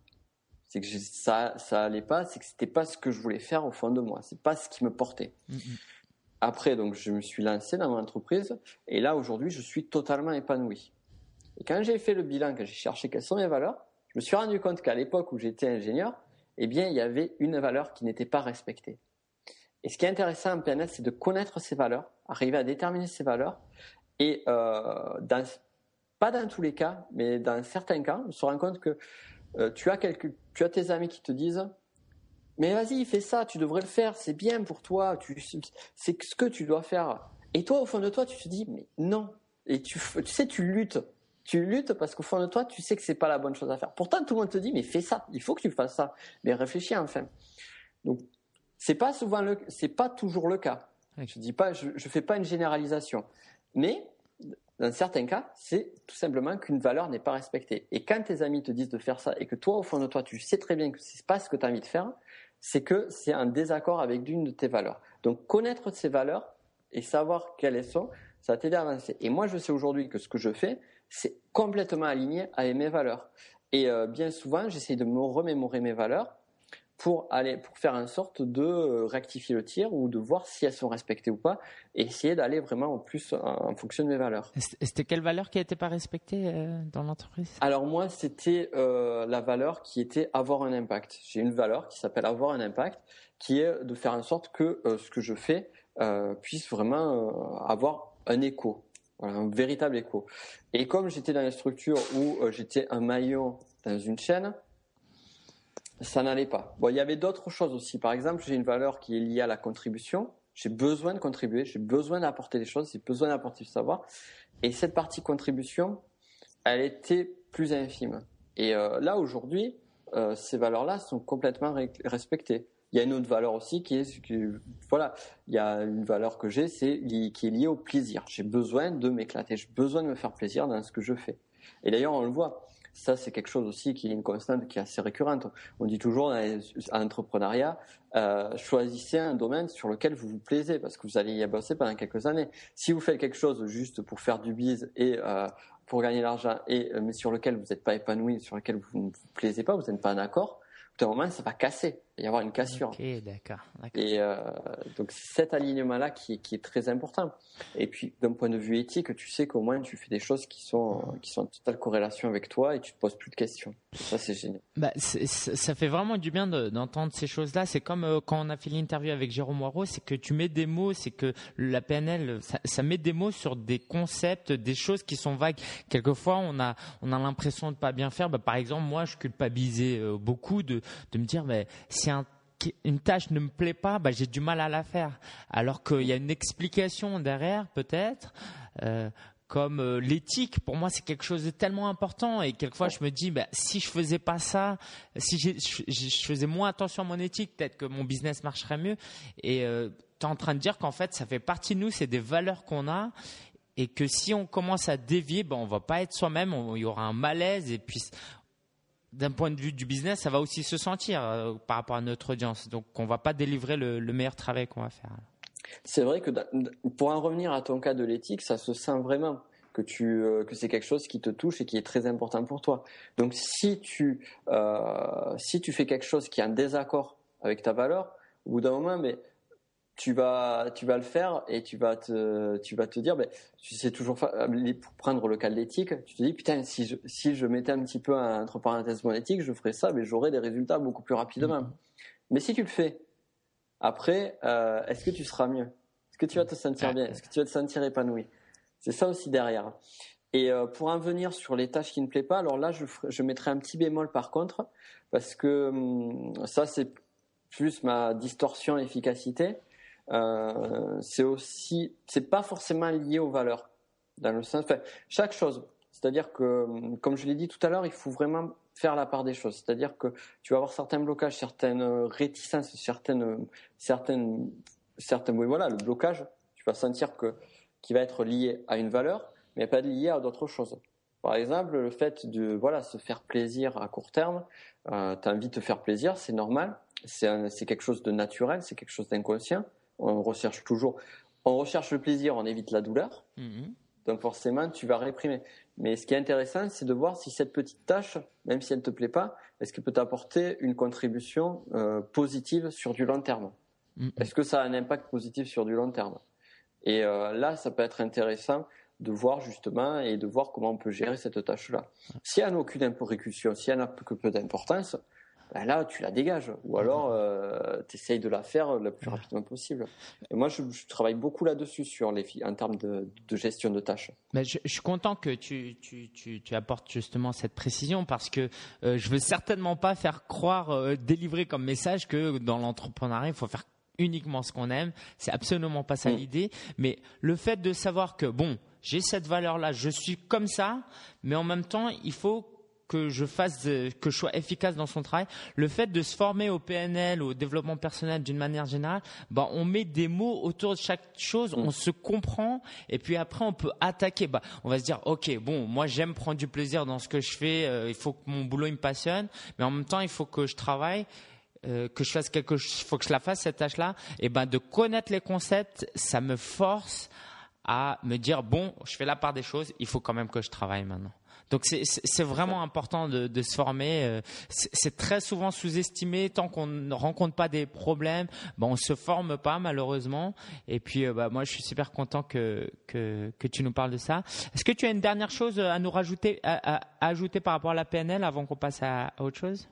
C'est que ça, ça allait pas, c'est que c'était pas ce que je voulais faire au fond de moi. C'est pas ce qui me portait. Mm-hmm. Après, donc, je me suis lancé dans mon entreprise et là, aujourd'hui, je suis totalement épanoui. Et quand j'ai fait le bilan, quand j'ai cherché quelles sont mes valeurs, je me suis rendu compte qu'à l'époque où j'étais ingénieur, eh bien, il y avait une valeur qui n'était pas respectée. Et ce qui est intéressant en PNL, c'est de connaître ces valeurs, arriver à déterminer ces valeurs et euh, pas dans tous les cas, mais dans certains cas, on se rend compte que euh, tu, as quelques, tu as tes amis qui te disent Mais vas-y, fais ça, tu devrais le faire, c'est bien pour toi, c'est ce que tu dois faire. Et toi, au fond de toi, tu te dis Mais non. Et tu, tu sais, tu luttes. Tu luttes parce qu'au fond de toi, tu sais que c'est pas la bonne chose à faire. Pourtant, tout le monde te dit Mais fais ça, il faut que tu fasses ça. Mais réfléchis enfin. Donc, c'est pas souvent le, c'est pas toujours le cas. Je dis pas, je, je fais pas une généralisation. Mais dans certains cas, c'est tout simplement qu'une valeur n'est pas respectée. Et quand tes amis te disent de faire ça et que toi, au fond de toi, tu sais très bien que ce n'est pas ce que tu as envie de faire, c'est que c'est un désaccord avec l'une de tes valeurs. Donc connaître ces valeurs et savoir quelles elles sont, ça va t'aider à avancer. Et moi, je sais aujourd'hui que ce que je fais, c'est complètement aligné avec mes valeurs. Et euh, bien souvent, j'essaie de me remémorer mes valeurs pour aller pour faire en sorte de euh, rectifier le tir ou de voir si elles sont respectées ou pas et essayer d'aller vraiment au plus en, fonction de mes valeurs. C'était quelle valeur qui n'était pas respectée euh, dans l'entreprise? Alors moi c'était euh, la valeur qui était avoir un impact. J'ai une valeur qui s'appelle avoir un impact qui est de faire en sorte que ce que je fais puisse vraiment avoir un écho, un véritable écho. Et comme j'étais dans une structure où j'étais un maillon dans une chaîne, ça n'allait pas. Bon, il y avait d'autres choses aussi. Par exemple, j'ai une valeur qui est liée à la contribution. J'ai besoin de contribuer, j'ai besoin d'apporter des choses, j'ai besoin d'apporter du savoir. Et cette partie contribution, elle était plus infime. Et euh, là, aujourd'hui, euh, ces valeurs-là sont complètement respectées. Il y a une autre valeur aussi qui est, voilà, il y a une valeur que j'ai, c'est qui est liée au plaisir. J'ai besoin de m'éclater, j'ai besoin de me faire plaisir dans ce que je fais. Et d'ailleurs, on le voit. Ça, c'est quelque chose aussi qui est une constante qui est assez récurrente. On dit toujours en entrepreneuriat, euh, choisissez un domaine sur lequel vous vous plaisez parce que vous allez y bosser pendant quelques années. Si vous faites quelque chose juste pour faire du bise et euh, pour gagner l'argent, et mais sur lequel vous n'êtes pas épanoui, sur lequel vous ne vous plaisez pas, vous n'êtes pas d'accord, au moment, ça va casser. Y avoir une cassure. Ok, d'accord. Et euh, donc, cet alignement-là qui, qui, est très important. Et puis, d'un point de vue éthique, tu sais qu'au moins, tu fais des choses qui sont, qui sont en totale corrélation avec toi et tu te poses plus de questions. Ça, c'est génial. Bah, ça fait vraiment du bien d'entendre ces choses-là. C'est comme euh, quand on a fait l'interview avec Jérôme Moirot, c'est que tu mets des mots, c'est que la PNL, ça, ça, met des mots sur des concepts, des choses qui sont vagues. Quelquefois, on a, on a l'impression de pas bien faire. Bah, par exemple, moi, je culpabilisais euh, beaucoup de, de me dire, mais si un une tâche ne me plaît pas, bah, j'ai du mal à la faire. Alors qu'il y a une explication derrière, peut-être. Euh, comme euh, l'éthique, pour moi, c'est quelque chose de tellement important. Et quelquefois, je me dis, bah, si je faisais pas ça, si je faisais moins attention à mon éthique, peut-être que mon business marcherait mieux. Et euh, tu es en train de dire qu'en fait, ça fait partie de nous, c'est des valeurs qu'on a. Et que si on commence à dévier, ben, on va pas être soi-même, il y aura un malaise. Et puis, d'un point de vue du business, ça va aussi se sentir euh, par rapport à notre audience. Donc, on va pas délivrer le, meilleur travail qu'on va faire. C'est vrai que pour en revenir à ton cas de l'éthique, ça se sent vraiment que euh, que c'est quelque chose qui te touche et qui est très important pour toi. Donc, si tu euh, si tu fais quelque chose qui est en désaccord avec ta valeur, au bout d'un moment, mais tu vas, tu vas le faire et tu vas te, tu vas te dire, ben, tu sais toujours, pour prendre le cas de l'éthique, tu te dis, putain, si je, si je mettais un petit peu entre parenthèses mon éthique, je ferais ça, mais j'aurais des résultats beaucoup plus rapidement. Mm-hmm. Mais si tu le fais, après, euh, est-ce que tu seras mieux? Est-ce que tu vas te sentir bien? Est-ce que tu vas te sentir épanoui? C'est ça aussi derrière. Et euh, pour en venir sur les tâches qui ne plaisent pas, alors là, je, je mettrai un petit bémol par contre, parce que hum, ça, c'est plus ma distorsion efficacité euh, c'est aussi, c'est pas forcément lié aux valeurs, dans le sens, enfin, chaque chose. C'est-à-dire que, comme je l'ai dit tout à l'heure, il faut vraiment faire la part des choses. C'est-à-dire que tu vas avoir certains blocages, certaines réticences, certaines, certaines, certaines, oui, voilà, le blocage, tu vas sentir que, qui va être lié à une valeur, mais pas lié à d'autres choses. Par exemple, le fait de voilà se faire plaisir à court terme, euh, tu as envie de te faire plaisir, c'est normal, c'est quelque chose de naturel, c'est quelque chose d'inconscient. On recherche toujours. On recherche le plaisir, on évite la douleur. Mhm. Donc forcément, tu vas réprimer. Mais ce qui est intéressant, c'est de voir si cette petite tâche, même si elle ne te plaît pas, est-ce qu'elle peut t'apporter une contribution euh, positive sur du long terme? Mhm. Est-ce que ça a un impact positif sur du long terme? Et euh, là, ça peut être intéressant de voir justement et de voir comment on peut gérer cette tâche-là. Si elle n'a aucune répercussion, si elle n'a que peu d'importance, ben là, tu la dégages. Ou alors, euh, tu essayes de la faire le plus rapidement possible. Et moi, je, travaille beaucoup là-dessus sur les, en termes de, gestion de tâches. Mais je, suis content que tu, apportes justement cette précision parce que euh, je veux certainement pas faire croire, euh, délivrer comme message que dans l'entrepreneuriat, il faut faire uniquement ce qu'on aime. C'est absolument pas ça mm. l'idée. Mais le fait de savoir que, bon, j'ai cette valeur-là, je suis comme ça, mais en même temps, il faut que je fasse, que je sois efficace dans son travail. Le fait de se former au PNL, au développement personnel d'une manière générale, bah, on met des mots autour de chaque chose, on se comprend, et puis après on peut attaquer. Bah, on va se dire, ok, bon, moi j'aime prendre du plaisir dans ce que je fais, euh, il faut que mon boulot me passionne, mais en même temps il faut que je travaille. Euh, que je fasse quelque chose, il faut que je la fasse cette tâche-là, et ben de connaître les concepts, ça me force à me dire bon, je fais la part des choses, il faut quand même que je travaille maintenant. Donc c'est vraiment important de, de, se former. Euh, c'est très souvent sous-estimé tant qu'on ne rencontre pas des problèmes. Bon, on se forme pas malheureusement. Et puis euh, bah, moi je suis super content que, que, que tu nous parles de ça. Est-ce que tu as une dernière chose à nous rajouter, à, ajouter par rapport à la PNL avant qu'on passe à, autre chose?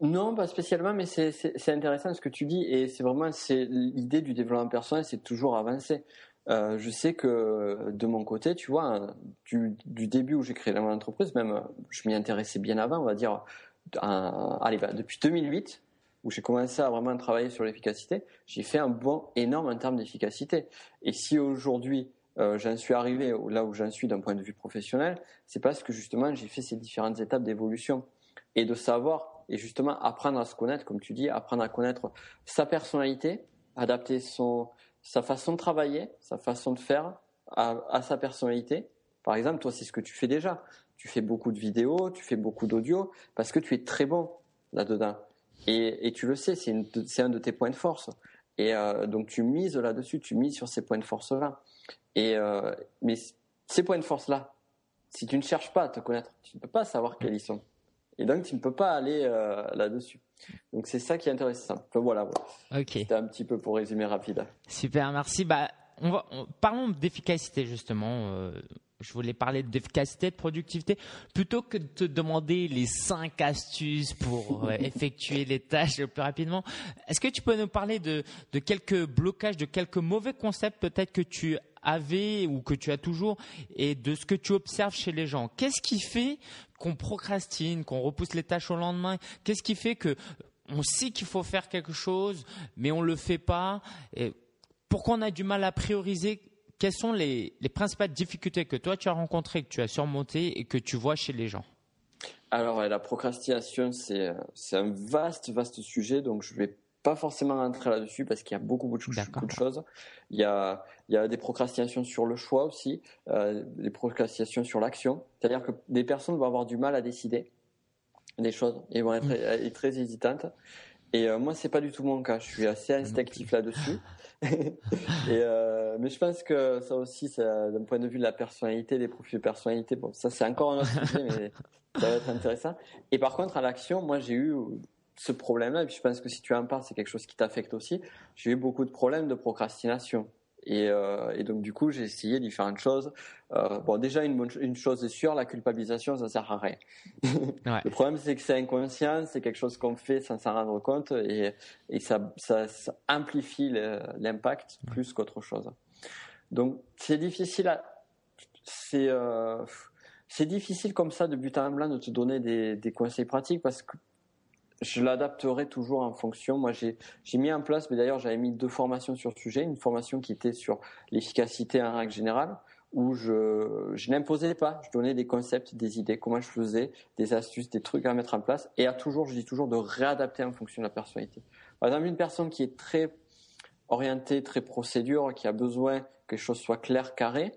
Non, pas spécialement, mais c'est intéressant ce que tu dis et c'est vraiment c'est l'idée du développement personnel, c'est toujours avancer. Euh, je sais que de mon côté, tu vois, du, début où j'ai créé mon entreprise, même je m'y intéressais bien avant, on va dire, allez, bah, depuis 2008, où j'ai commencé à vraiment travailler sur l'efficacité, j'ai fait un bond énorme en termes d'efficacité. Et si aujourd'hui euh, j'en suis arrivé là où j'en suis d'un point de vue professionnel, c'est parce que justement j'ai fait ces différentes étapes d'évolution et de savoir et justement apprendre à se connaître, comme tu dis, apprendre à connaître sa personnalité, adapter son sa façon de travailler, sa façon de faire à, sa personnalité. Par exemple, toi, c'est ce que tu fais déjà. Tu fais beaucoup de vidéos, tu fais beaucoup d'audio, parce que tu es très bon là-dedans. Et, tu le sais, c'est un de tes points de force. Et euh, donc tu mises là-dessus, tu mises sur ces points de force-là. Et euh, mais ces points de force-là, si tu ne cherches pas à te connaître, tu ne peux pas savoir quels ils sont. Et donc tu ne peux pas aller euh, là-dessus. Donc c'est ça qui est intéressant. Enfin, voilà. Ok. C'était un petit peu pour résumer rapide. Super, merci. Bah, on va, parlons d'efficacité justement. Euh, je voulais parler d'efficacité, de productivité, plutôt que de te demander les cinq astuces pour euh, effectuer les tâches le plus rapidement. Est-ce que tu peux nous parler de, de quelques blocages, de quelques mauvais concepts peut-être que tu avais ou que tu as toujours et de ce que tu observes chez les gens? Qu'est-ce qui fait qu'on procrastine, qu'on repousse les tâches au lendemain. Qu'est-ce qui fait que on sait qu'il faut faire quelque chose, mais on le fait pas? Et Pourquoi on a du mal à prioriser? Quelles sont les, principales difficultés que toi tu as rencontrées, que tu as surmontées et que tu vois chez les gens? Alors, la procrastination, c'est un vaste, vaste sujet, donc je ne vais pas forcément rentrer là-dessus parce qu'il y a beaucoup, beaucoup, de, choses. Il y, a, il y a des procrastinations sur le choix aussi, euh, des procrastinations sur l'action. C'est-à-dire que des personnes vont avoir du mal à décider des choses et vont être, mm. très hésitantes. Et euh, moi, c'est pas du tout mon cas. Je suis assez instinctif là-dessus. et euh, mais je pense que ça aussi, d'un point de vue de la personnalité, des profils de personnalité, bon, ça c'est encore un autre sujet, mais ça va être intéressant. Et par contre, à l'action, moi j'ai eu ce problème-là, et puis je pense que si tu en parles, c'est quelque chose qui t'affecte aussi. J'ai eu beaucoup de problèmes de procrastination. Et, euh, et, donc du coup, j'ai essayé différentes choses. Euh, bon, déjà une, une chose est sûre, la culpabilisation, ça sert à rien. Ouais. le problème, c'est que c'est inconscient, c'est quelque chose qu'on fait sans s'en rendre compte, et, et ça, ça, ça, amplifie l'impact plus qu'autre chose. Donc c'est difficile à, c'est euh, c'est difficile comme ça de but en blanc de te donner des, des conseils pratiques parce que je l'adapterai toujours en fonction. Moi, j'ai mis en place, mais d'ailleurs, j'avais mis deux formations sur le sujet. Une formation qui était sur l'efficacité en règle générale, où je, je n'imposais pas, je donnais des concepts, des idées, comment je faisais, des astuces, des trucs à mettre en place, et à toujours, je dis toujours, de réadapter en fonction de la personnalité. Par exemple, une personne qui est très orientée, très procédure, qui a besoin que quelque chose soit clair, carré,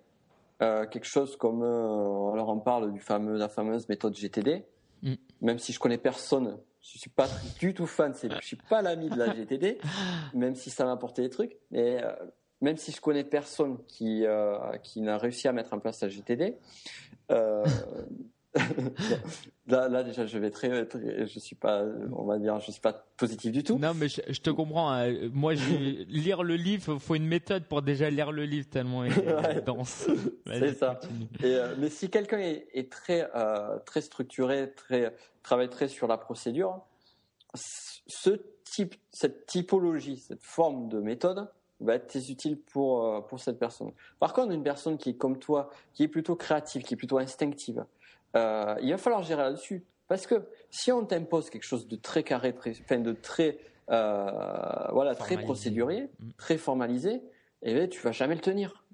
euh, quelque chose comme, euh, alors on parle du fameux, la fameuse méthode GTD, mm. même si je connais personne je suis pas du tout fan. C'est, je suis pas l'ami de la GTD, même si ça m'a apporté des trucs. Mais euh, même si je connais personne qui euh, qui n'a réussi à mettre en place la GTD, euh, là, là déjà je vais très, très, je suis pas on va dire je suis pas positif du tout. Non mais je, te comprends hein. moi je, lire le livre faut une méthode pour déjà lire le livre tellement il est dense. C'est ça. Et, mais si quelqu'un est, est, très très structuré très travaille très sur la procédure, ce type, cette typologie, cette forme de méthode va être très utile pour, euh, pour cette personne. Par contre, une personne qui est comme toi, qui est plutôt créative, qui est plutôt instinctive, euh, il va falloir gérer là-dessus. Parce que si on t'impose quelque chose de très carré, très, enfin de très, euh, voilà, très procédurier, mm. très formalisé, eh bien, tu vas jamais le tenir.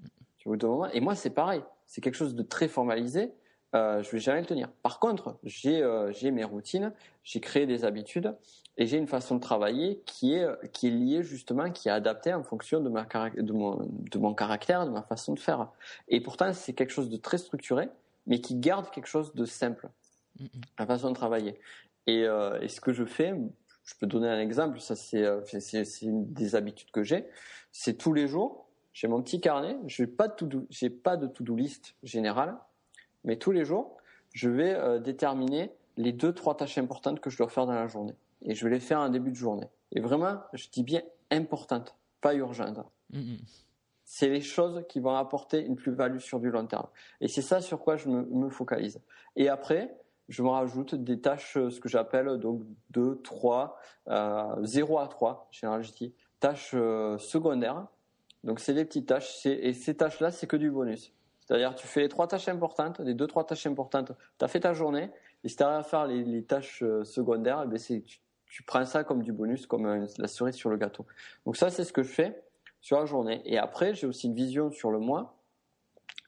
Et moi, c'est pareil. C'est quelque chose de très formalisé euh, je vais jamais le tenir. Par contre, j'ai euh, mes routines, j'ai créé des habitudes et j'ai une façon de travailler qui est qui est liée justement, qui est adaptée en fonction de ma de mon de mon caractère, de ma façon de faire. Et pourtant, c'est quelque chose de très structuré, mais qui garde quelque chose de simple, la façon de travailler. Et, euh, et ce que je fais, je peux donner un exemple. Ça, c'est euh, c'est une des habitudes que j'ai. C'est tous les jours, j'ai mon petit carnet. Je n'ai pas de to-do list générale mais tous les jours, je vais euh, déterminer les deux, trois tâches importantes que je dois faire dans la journée. Et je vais les faire en début de journée. Et vraiment, je dis bien importantes, pas urgentes. Mm-hmm. C'est les choses qui vont apporter une plus-value sur du long terme. Et c'est ça sur quoi je me, focalise. Et après, je me rajoute des tâches, euh, ce que j'appelle donc 2, 3, euh, 0 à 3, généralement je dis, tâches euh, secondaires. Donc c'est des petites tâches, et ces tâches-là, c'est que du bonus. C'est-à-dire, tu fais les trois tâches importantes, les deux, trois tâches importantes, tu as fait ta journée, et si tu à faire les, tâches euh, secondaires, eh ben tu, tu prends ça comme du bonus, comme la cerise sur le gâteau. Donc ça, c'est ce que je fais sur la journée. Et après, j'ai aussi une vision sur le mois,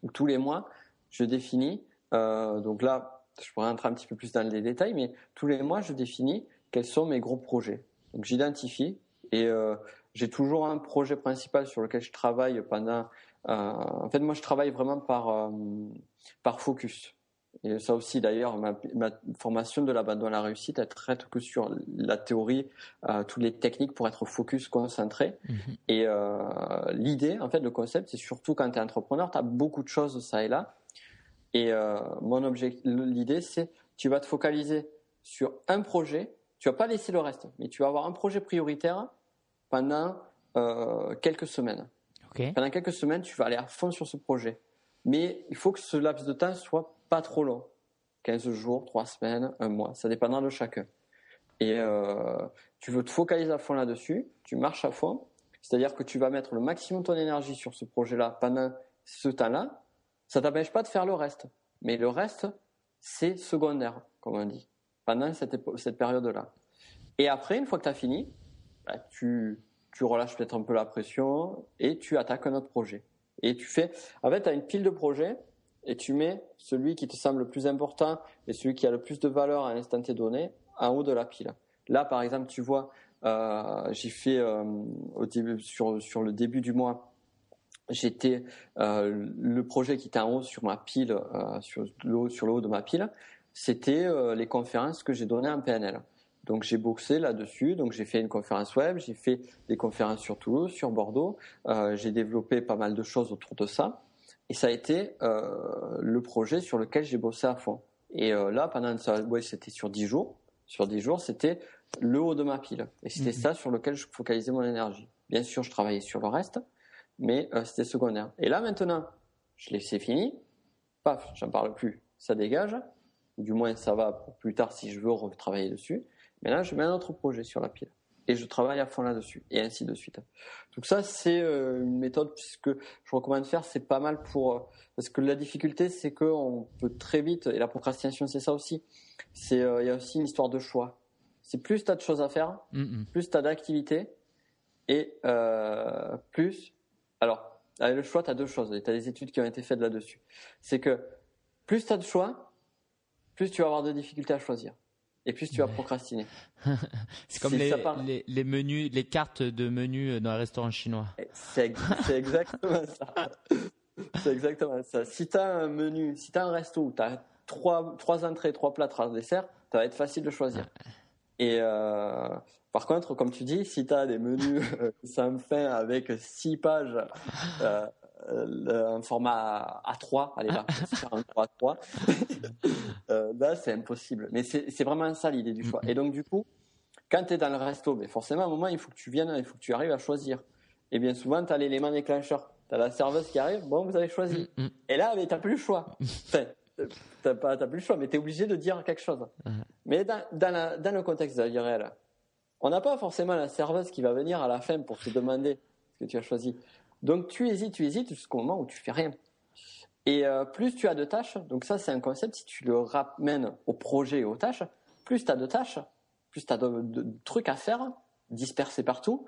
où tous les mois, je définis, euh, donc là, je pourrais rentrer un petit peu plus dans les détails, mais tous les mois, je définis quels sont mes gros projets. Donc j'identifie et euh, j'ai toujours un projet principal sur lequel je travaille pendant. Euh, en fait, moi, je travaille vraiment par euh, par focus. Et ça aussi, d'ailleurs, ma, formation de l'abandon à la réussite, elle traite que sur la théorie, euh, toutes les techniques pour être focus, concentré. Mhm. Et euh, l'idée, en fait, le concept, c'est surtout quand tu es entrepreneur, tu as beaucoup de choses ça et là. Et euh, mon objectif, l'idée, c'est tu vas te focaliser sur un projet. Tu vas pas laisser le reste, mais tu vas avoir un projet prioritaire pendant quelques semaines. Pendant quelques semaines, tu vas aller à fond sur ce projet. Mais il faut que ce laps de temps soit pas trop long. 15 jours, 3 semaines, un mois, ça dépendra de chacun. Et euh, tu veux te focaliser à fond là-dessus, tu marches à fond, c'est-à-dire que tu vas mettre le maximum de ton énergie sur ce projet-là pendant ce temps-là, ça t'empêche pas de faire le reste. Mais le reste, c'est secondaire, comme on dit, pendant cette, cette période-là. Et après, une fois que tu as fini, bah, tu, tu relâches peut-être un peu la pression et tu attaques un autre projet. Et tu fais, en fait, tu as une pile de projets et tu mets celui qui te semble le plus important et celui qui a le plus de valeur à l'instant T donné en haut de la pile. Là, par exemple, tu vois, euh, j'ai fait euh, au début, sur, sur le début du mois, j'étais euh, le projet qui était en haut sur ma pile, euh, sur, le haut, sur le de ma pile, c'était les conférences que j'ai données en PNL. Donc j'ai boxé là-dessus, donc j'ai fait une conférence web, j'ai fait des conférences sur Toulouse, sur Bordeaux, j'ai développé pas mal de choses autour de ça. Et ça a été euh, le projet sur lequel j'ai bossé à fond. Et euh, là, pendant ça, ouais, c'était sur 10 jours. Sur 10 jours, c'était le haut de ma pile. Et c'était mhm. ça sur lequel je focalisais mon énergie. Bien sûr, je travaillais sur le reste, mais euh, c'était secondaire. Et là, maintenant, je l'ai, c'est fini. Paf, j'en parle plus. Ça dégage. Du moins, ça va pour plus tard si je veux retravailler dessus. Mais là, je mets un autre projet sur la pile et je travaille à fond là-dessus et ainsi de suite. Donc ça c'est euh, une méthode puisque je recommande de faire c'est pas mal pour euh, parce que la difficulté c'est que on peut très vite et la procrastination c'est ça aussi. C'est euh, il y a aussi une histoire de choix. C'est plus tu as de choses à faire, plus tu as d'activités et plus alors avec le choix tu as deux choses et tu as des études qui ont été faites là-dessus. C'est que plus tu as de choix, plus tu vas avoir de difficultés à choisir et plus tu vas procrastiner. c'est comme les, les, menus, les cartes de menus dans un restaurant chinois. C'est exactement ça. C'est exactement ça. Si tu as un menu, si tu as un resto où tu as trois, trois entrées, trois plats, trois desserts, ça va être facile de choisir. Et euh, par contre, comme tu dis, si tu as des menus sans fin avec six pages, euh, un format A3, allez là, un A3, euh, là c'est impossible. Mais c'est vraiment ça l'idée du choix. Et donc du coup, quand tu es dans le resto, mais forcément à un moment il faut que tu viennes, il faut que tu arrives à choisir. Et bien souvent tu as l'élément déclencheur, tu as la serveuse qui arrive, bon vous avez choisi. Mm, mm. Et là, tu n'as plus le choix. Enfin, t'as pas plus le choix, mais tu es obligé de dire quelque chose. Mais dans, dans, dans le contexte de la vie réelle, on n'a pas forcément la serveuse qui va venir à la fin pour te demander ce que tu as choisi. Donc tu hésites, tu hésites jusqu'au moment où tu fais rien. Et euh, plus tu as de tâches, donc ça c'est un concept, si tu le ramènes au projet et aux tâches, plus tu as de tâches, plus tu as de, trucs à faire, dispersés partout,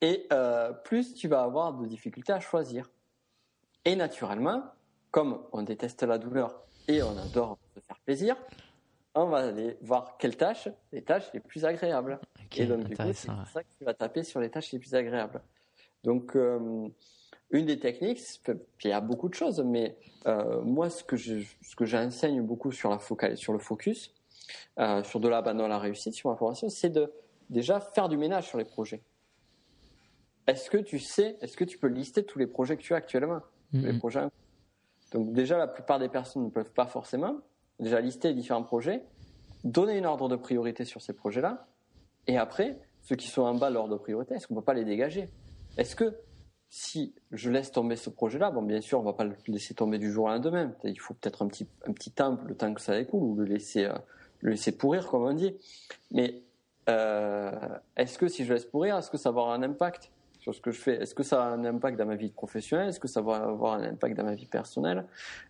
et euh, plus tu vas avoir de difficultés à choisir. Et naturellement, comme on déteste la douleur et on adore se faire plaisir, on va aller voir quelles tâches, les tâches les plus agréables. et donc du coup, c'est ça que tu vas taper sur les tâches les plus agréables. Donc, euh, une des techniques, il y a beaucoup de choses, mais euh, moi, ce que je, ce que j'enseigne beaucoup sur la focale, sur le focus, euh, sur de l'abandon à la réussite, sur ma formation, c'est de déjà faire du ménage sur les projets. Est-ce que tu sais, est-ce que tu peux lister tous les projets que tu as actuellement, les projets Donc déjà, la plupart des personnes ne peuvent pas forcément déjà lister les différents projets, donner une ordre de priorité sur ces projets-là, et après, ceux qui sont en bas de l'ordre de priorité, est-ce qu'on ne peut pas les dégager? Est-ce que si je laisse tomber ce projet-là, bon, bien sûr, on va pas le laisser tomber du jour au lendemain. Il faut peut-être un petit, un petit temps, le temps que ça écoule, ou le laisser, euh, le laisser pourrir, comme on dit. Mais euh, est-ce que si je laisse pourrir, est-ce que ça va avoir un impact sur ce que je fais? Est-ce que ça a un impact dans ma vie professionnelle? Est-ce que ça va avoir un impact dans ma vie personnelle?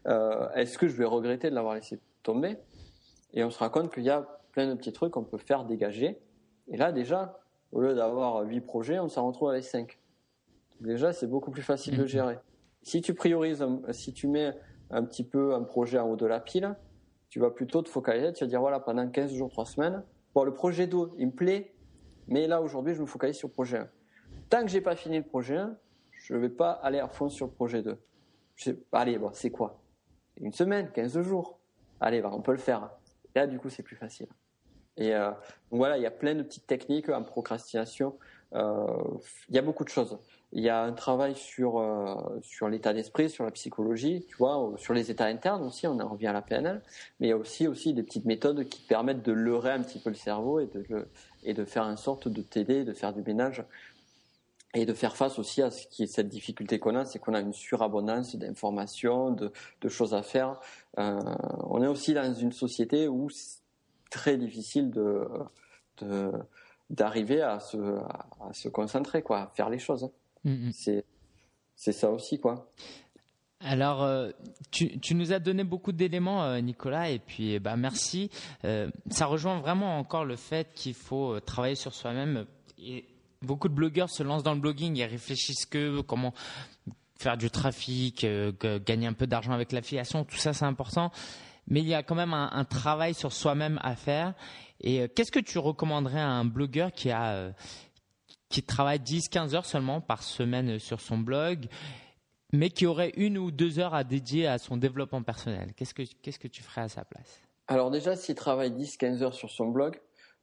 Euh, Est-ce que je vais regretter de l'avoir laissé tomber? Et on se rend compte qu'il y a plein de petits trucs qu'on peut faire dégager Et là, déjà, au lieu d'avoir 8 projets, on s'en retrouve avec 5. Déjà, c'est beaucoup plus facile de mhm. gérer. Si tu priorises, si tu mets un petit peu un projet en haut de la pile, tu vas plutôt te focaliser, tu vas dire voilà, pendant 15 jours, 3 semaines, bon, le projet 2, il me plaît, mais là, aujourd'hui, je me focalise sur le projet 1. Tant que j'ai pas fini le projet 1, je ne vais pas aller à fond sur le projet 2. Je allez, bon, c'est quoi? Une semaine, 15 jours. Allez, on peut le faire. Là, du coup, c'est plus facile. Et euh, donc voilà, il y a plein de petites techniques en procrastination. Euh, il y a beaucoup de choses. Il y a un travail sur euh, sur l'état d'esprit, sur la psychologie, tu vois, sur les états internes aussi. On en revient à la PNL, mais il y a aussi aussi des petites méthodes qui permettent de leurrer un petit peu le cerveau et de et de faire une sorte de t'aider, de faire du ménage et de faire face aussi à ce qui est cette difficulté qu'on a, c'est qu'on a une surabondance d'informations, de, de, choses à faire. Euh, on est aussi dans une société où c'est très difficile de, de d'arriver à se, à, se concentrer, quoi, à faire les choses. Hein. Mm-hmm. C'est, c'est ça aussi, quoi. Alors, euh, tu, tu, nous as donné beaucoup d'éléments, euh, Nicolas, et puis bah, merci. Euh, ça rejoint vraiment encore le fait qu'il faut travailler sur soi-même. Et beaucoup de blogueurs se lancent dans le blogging et réfléchissent que comment faire du trafic, euh, gagner un peu d'argent avec l'affiliation, tout ça c'est important. Mais il y a quand même un, travail sur soi-même à faire. Et euh, qu'est-ce que tu recommanderais à un blogueur qui a qui travaille 10-15 heures seulement par semaine sur son blog, mais qui aurait une ou deux heures à dédier à son développement personnel. Qu'est-ce que que tu ferais à sa place? Alors déjà, s'il travaille 10-15 heures sur son blog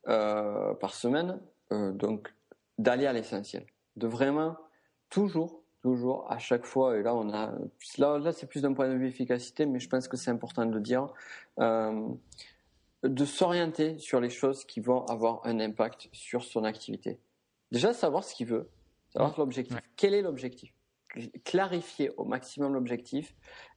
par semaine, donc d'aller à l'essentiel, de vraiment toujours, toujours, à chaque fois, et là là, là c'est plus d'un point de vue efficacité, mais je pense que c'est important de le dire, euh, de s'orienter sur les choses qui vont avoir un impact sur son activité. Déjà savoir ce qu'il veut, savoir l'objectif. Quel est l'objectif? Clarifier au maximum l'objectif.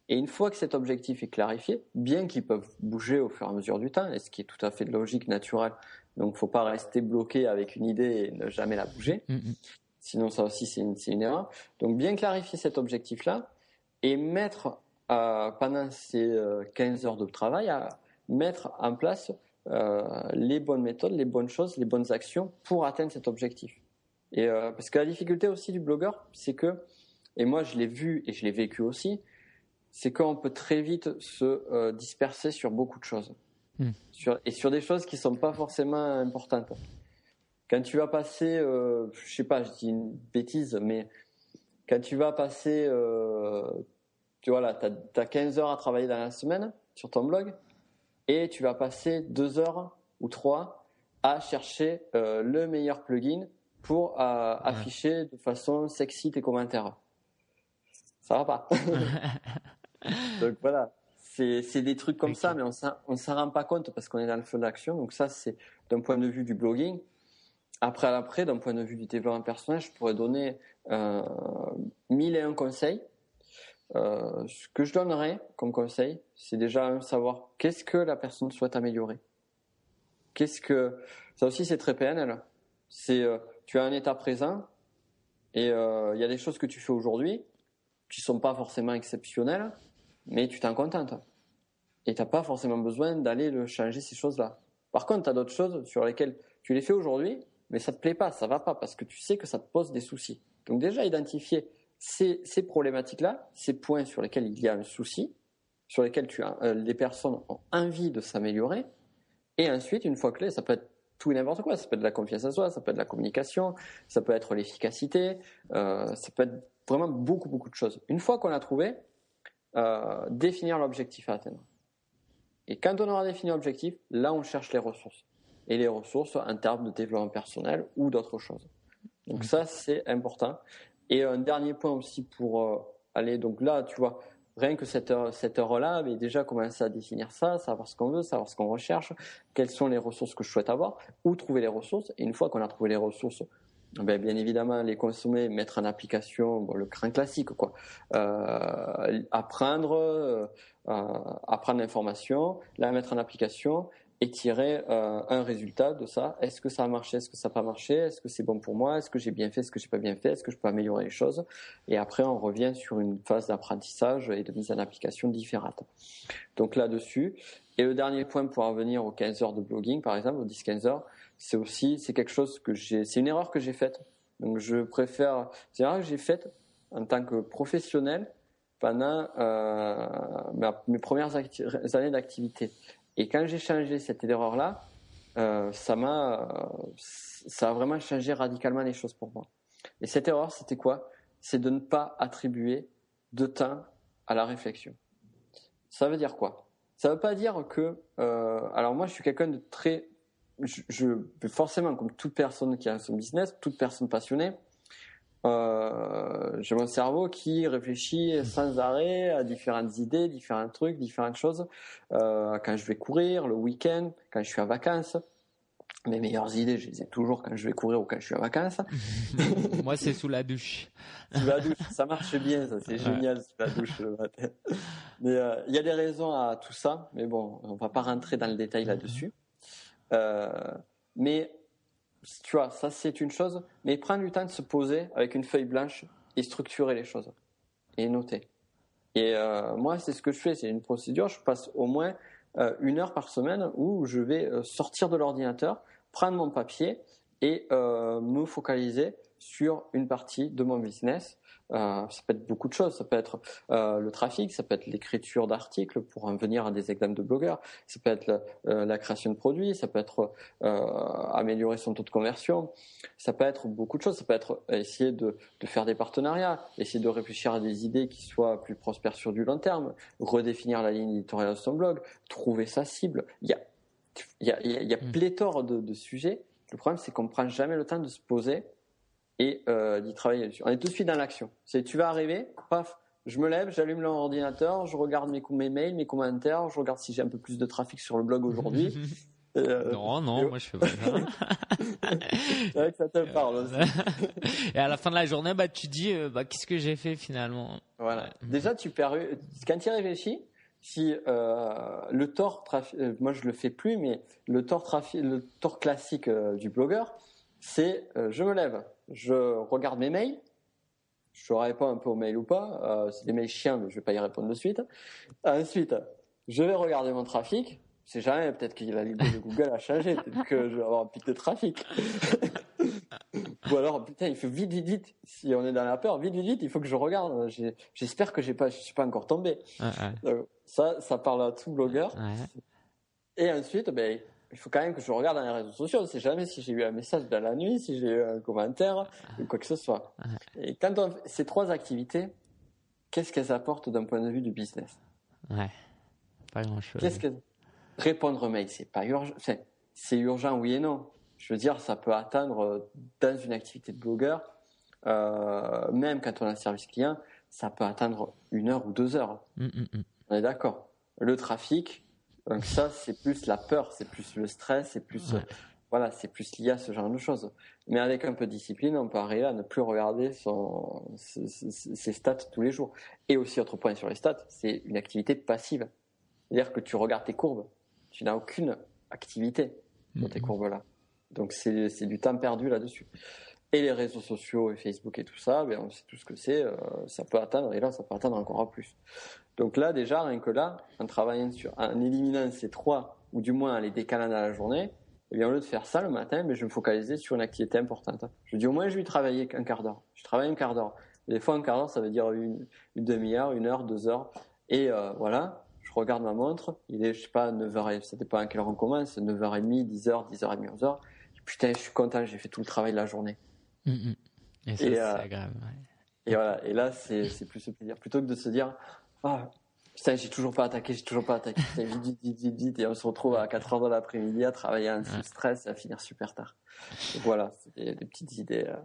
Et une fois que cet objectif est clarifié, bien qu'ils peuvent bouger au fur et à mesure du temps, et ce qui est tout à fait logique, naturel, donc, faut pas rester bloqué avec une idée et ne jamais la bouger. Mm, mm. Sinon, ça aussi, c'est une, erreur. Donc, bien clarifier cet objectif-là et mettre, euh, pendant ces 15 euh, heures de travail, à mettre en place euh, les bonnes méthodes, les bonnes choses, les bonnes actions pour atteindre cet objectif. Et parce que la difficulté aussi du blogueur, c'est que, et moi je l'ai vu et je l'ai vécu aussi, c'est qu'on peut très vite se disperser sur beaucoup de choses. Hmm. et sur des choses qui sont pas forcément importantes. Quand tu vas passer, euh, je sais pas, je dis une bêtise, mais quand tu vas passer, euh, tu vois là, tu as, 15 heures à travailler dans la semaine sur ton blog, et tu vas passer 2 heures ou 3 à chercher euh, le meilleur plugin pour afficher de façon sexy tes commentaires. Ça va pas. Donc voilà c'est des trucs comme ça, mais on ne s'en rend pas compte parce qu'on est dans le feu d'action. Donc ça, c'est d'un point de vue du blogging. Après, après, d'un point de vue du développement personnel, je pourrais donner euh, mille et un conseils. Euh, ce que je donnerais comme conseil, c'est déjà savoir qu'est-ce que la personne souhaite améliorer. Qu'est-ce que ça aussi c'est très PNL. C'est euh, tu as un état présent et il y a des choses que tu fais aujourd'hui qui sont pas forcément exceptionnelles, mais tu t'en contentes. Et tu n'as pas forcément besoin d'aller le changer ces choses-là. Par contre, tu as d'autres choses sur lesquelles tu les fais aujourd'hui, mais ça te plaît pas, ça va pas, parce que tu sais que ça te pose des soucis. Donc déjà, identifier ces, problématiques-là, ces points sur lesquels il y a un souci, sur lesquels tu as, euh, les personnes ont envie de s'améliorer, et ensuite, une fois que ça peut être tout et n'importe quoi, ça peut être de la confiance en soi, ça peut être de la communication, ça peut être l'efficacité, euh, ça peut être vraiment beaucoup, beaucoup de choses. Une fois qu'on a trouvé, euh, définir l'objectif à atteindre. Et quand on aura défini l'objectif, là on cherche les ressources. Et les ressources en termes de développement personnel ou d'autres choses. Donc ça c'est important. Et un dernier point aussi pour euh, aller, donc là tu vois, rien que cette heure, cette heure-là, mais déjà commencer à définir ça, savoir ce qu'on veut, savoir ce qu'on recherche, quelles sont les ressources que je souhaite avoir, où trouver les ressources. Et une fois qu'on a trouvé les ressources, ben, bien évidemment les consommer, mettre en application le crin classique quoi. Euh, apprendre, euh, apprendre l'information, la mettre en application et tirer euh, un résultat de ça. Est-ce que ça a marché? Est-ce que ça n'a pas marché? Est-ce que c'est bon pour moi? Est-ce que j'ai bien fait? Est-ce que j'ai pas bien fait? Est-ce que je peux améliorer les choses? Et après, on revient sur une phase d'apprentissage et de mise en application différente. Donc là-dessus. Et le dernier point pour en venir aux 15 heures de blogging, par exemple, aux 10-15 heures, c'est aussi, c'est quelque chose que j'ai, c'est une erreur que j'ai faite. Donc je préfère, c'est une erreur que j'ai faite en tant que professionnel pendant euh, mes premières années d'activité. Et quand j'ai changé cette erreur-là, euh, ça m'a, ça a vraiment changé radicalement les choses pour moi. Et cette erreur, c'était quoi? C'est de ne pas attribuer de temps à la réflexion. Ça veut dire quoi? Ça veut pas dire que, euh, alors moi, je suis quelqu'un de très, je, je, forcément, comme toute personne qui a son business, toute personne passionnée, euh, j'ai mon cerveau qui réfléchit sans arrêt à différentes idées, différents trucs, différentes choses. Euh, quand je vais courir, le week-end, quand je suis en vacances. Mes meilleures idées, je les ai toujours quand je vais courir ou quand je suis en vacances. Moi, c'est sous la douche. sous la douche, ça marche bien, ça, c'est génial sous la douche le matin. Mais euh, il y a des raisons à tout ça, mais bon, on va pas rentrer dans le détail là-dessus. Mais tu vois, ça c'est une chose, mais prendre du temps de se poser avec une feuille blanche et structurer les choses et noter. Et euh, moi, c'est ce que je fais, c'est une procédure. Je passe au moins euh, une heure par semaine où je vais euh, sortir de l'ordinateur, prendre mon papier et me focaliser sur une partie de mon business euh, ça peut être beaucoup de choses. Ça peut être euh, le trafic, ça peut être l'écriture d'articles pour en venir à des exemples de blogueurs. Ça peut être la, euh, la création de produits. Ça peut être améliorer son taux de conversion. Ça peut être beaucoup de choses. Ça peut être essayer de, de, faire des partenariats, essayer de réfléchir à des idées qui soient plus prospères sur du long terme, redéfinir la ligne éditoriale de son blog, trouver sa cible. Il y a, il y a, il y a pléthore de, de sujets. Le problème, c'est qu'on ne prend jamais le temps de se poser et euh, d'y travailler dessus. On est tout de suite dans l'action. C'est tu vas arriver, paf, je me lève, j'allume l'ordinateur, je regarde mes, mes mails, mes commentaires, je regarde si j'ai un peu plus de trafic sur le blog aujourd'hui. Euh, non, non, moi je fais pas ça. c'est vrai que ça te parle aussi. et à la fin de la journée, bah, tu dis, euh, bah, qu'est-ce que j'ai fait finalement? Voilà. Déjà, tu perds, quand tu y réfléchis, si euh, le tort, moi je le fais plus, mais le tort, trafic, le tort classique du blogueur, c'est je me lève, je regarde mes mails, je réponds un peu aux mails ou pas, euh, c'est des mails chiens, mais je vais pas y répondre de suite. Ensuite, je vais regarder mon trafic. C'est jamais, peut-être que la liste de Google a changé, peut-être que je vais avoir un pic de trafic. ou alors, putain, il faut vite, vite, vite. Si on est dans la peur, vite, vite, vite, il faut que je regarde. J'espère que j'ai pas, je suis pas encore tombé. ça, ça parle à tout blogueur. Et ensuite, ben, il faut quand même que je regarde dans les réseaux sociaux. On ne sait jamais si j'ai eu un message dans la nuit, si j'ai eu un commentaire ou quoi que ce soit. Et quand on fait ces trois activités, qu'est-ce qu'elles apportent d'un point de vue du business? Ouais, pas grand-chose. Qu'est-ce que répondre aux mails, c'est pas urgent. C'est urgent, oui et non. Je veux dire, ça peut atteindre dans une activité de blogueur, euh, même quand on a un service client, ça peut atteindre une heure ou deux heures. Hum, hum, hum. On est d'accord. Le trafic, donc ça, c'est plus la peur, c'est plus le stress, c'est plus voilà, c'est plus lié à ce genre de choses. Mais avec un peu de discipline, on peut arriver à ne plus regarder son, ses, stats tous les jours. Et aussi, autre point sur les stats, c'est une activité passive. C'est-à-dire que tu regardes tes courbes, tu n'as aucune activité dans tes mm-hmm. courbes-là. Donc c'est du temps perdu là-dessus. Et les réseaux sociaux et Facebook et tout ça, ben on sait tout ce que c'est, euh, ça peut atteindre, et là ça peut atteindre encore plus. Donc là, déjà, rien que là, en travaillant sur, en éliminant ces trois, ou du moins en les décalant à la journée, eh bien, au lieu de faire ça le matin, mais je me focalisais sur une activité importante. Je dis au moins, je vais travailler un quart d'heure. Je travaille un quart d'heure. Des fois, un quart d'heure, ça veut dire une, demi-heure, une heure, deux heures. Et euh, voilà, je regarde ma montre. Il est, je sais pas, 9h, ça dépend à quelle heure on commence, 9h30, 10h, 10h30, 11h. Putain, je suis content, j'ai fait tout le travail de la journée. Mm, mm. Et ça, c'est euh, agréable. Et voilà, et là, c'est plus ce plaisir. Plutôt que de se dire, ah, putain, j'ai toujours pas attaqué, j'ai toujours pas attaqué. Putain, vite, vite, vite, vite, Et on se retrouve à 4 heures de l'après-midi à travailler un ouais. stress et à finir super tard. voilà, c'était des petites idées. Euh.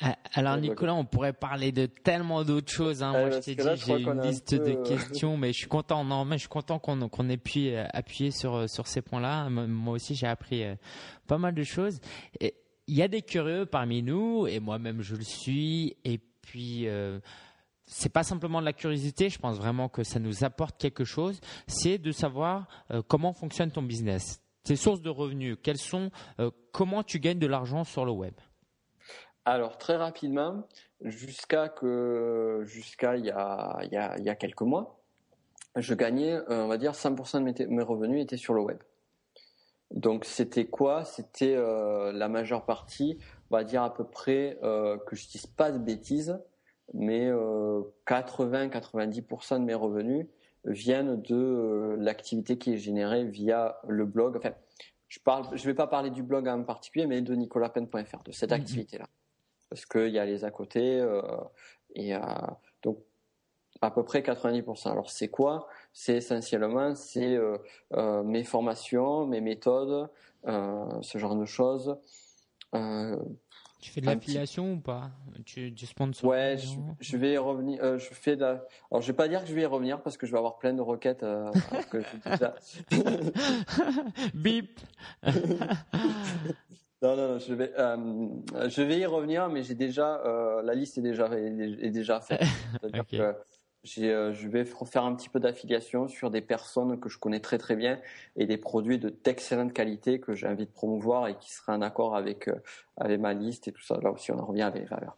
Ah, alors Nicolas, on pourrait parler de tellement d'autres choses. Hein. Moi, je t'ai dit, j'ai une liste de euh, questions, mais je suis content. Non, mais je suis content qu'on qu'on ait pu euh, appuyer sur sur ces points-là. Moi aussi, j'ai appris pas mal de choses. Il y a des curieux parmi nous, et moi-même, je le suis. Et puis, c'est pas simplement de la curiosité, je pense vraiment que ça nous apporte quelque chose, c'est de savoir euh, comment fonctionne ton business. tes sources de revenus, quelles sont, comment tu gagnes de l'argent sur le web? Alors très rapidement, jusqu'à que jusqu'à il y a, il y, a, quelques mois, je gagnais, on va dire, 100% de mes, revenus étaient sur le web. Donc c'était quoi? C'était la majeure partie, on va dire à peu près que je dise pas de bêtises, mais 80-90% de mes revenus viennent de euh, l'activité qui est générée via le blog. Enfin, je ne je vais pas parler du blog en particulier, mais de nicolapen.fr, de cette mhm. activité-là. Parce qu'il y a les à côté, euh, et euh, donc à peu près 90%. Alors c'est quoi? C'est essentiellement c'est mes formations, mes méthodes, ce genre de choses. Tu fais de l'affiliation ou pas? Tu, du sponsor Ouais, je, vais y revenir. Euh, je fais de la... Alors, je vais pas dire que je vais y revenir parce que je vais avoir plein de requêtes. Euh, Bip. non, non, je vais, euh, je vais y revenir, mais j'ai déjà la liste est déjà est, déjà faite. Euh, je vais faire un petit peu d'affiliation sur des personnes que je connais très très bien et des produits de d'excellente qualité que j'ai envie de promouvoir et qui seraient en accord avec, euh, avec ma liste et tout ça. Là aussi, on en revient avec les valeurs.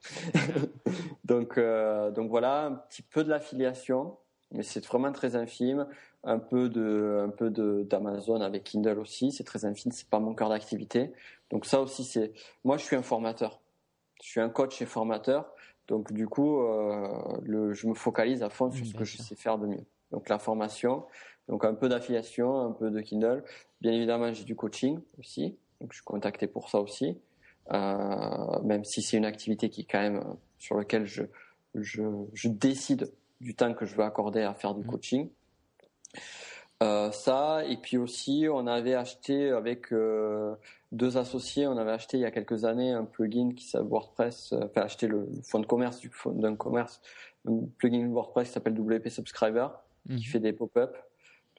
donc, euh, donc voilà, un petit peu de l'affiliation, mais c'est vraiment très infime. Un peu de, un peu d'Amazon avec Kindle aussi, c'est très infime, c'est pas mon cœur d'activité. Donc ça aussi, c'est, moi, je suis un formateur. Je suis un coach et formateur. Donc du coup, euh, je me focalise à fond sur ce que je sais faire de mieux. Donc la formation, donc un peu d'affiliation, un peu de Kindle. Bien évidemment, j'ai du coaching aussi, donc je suis contacté pour ça aussi. Euh, même si c'est une activité qui quand même sur laquelle je, je, décide du temps que je veux accorder à faire du mmh. coaching. Euh, ça, et puis aussi, on avait acheté avec euh, deux associés, on avait acheté il y a quelques années un plugin qui s'appelle WordPress, euh, enfin acheté le fond de commerce du fond d'un commerce, un plugin WordPress qui s'appelle WP Subscriber, qui mhm. fait des pop-up.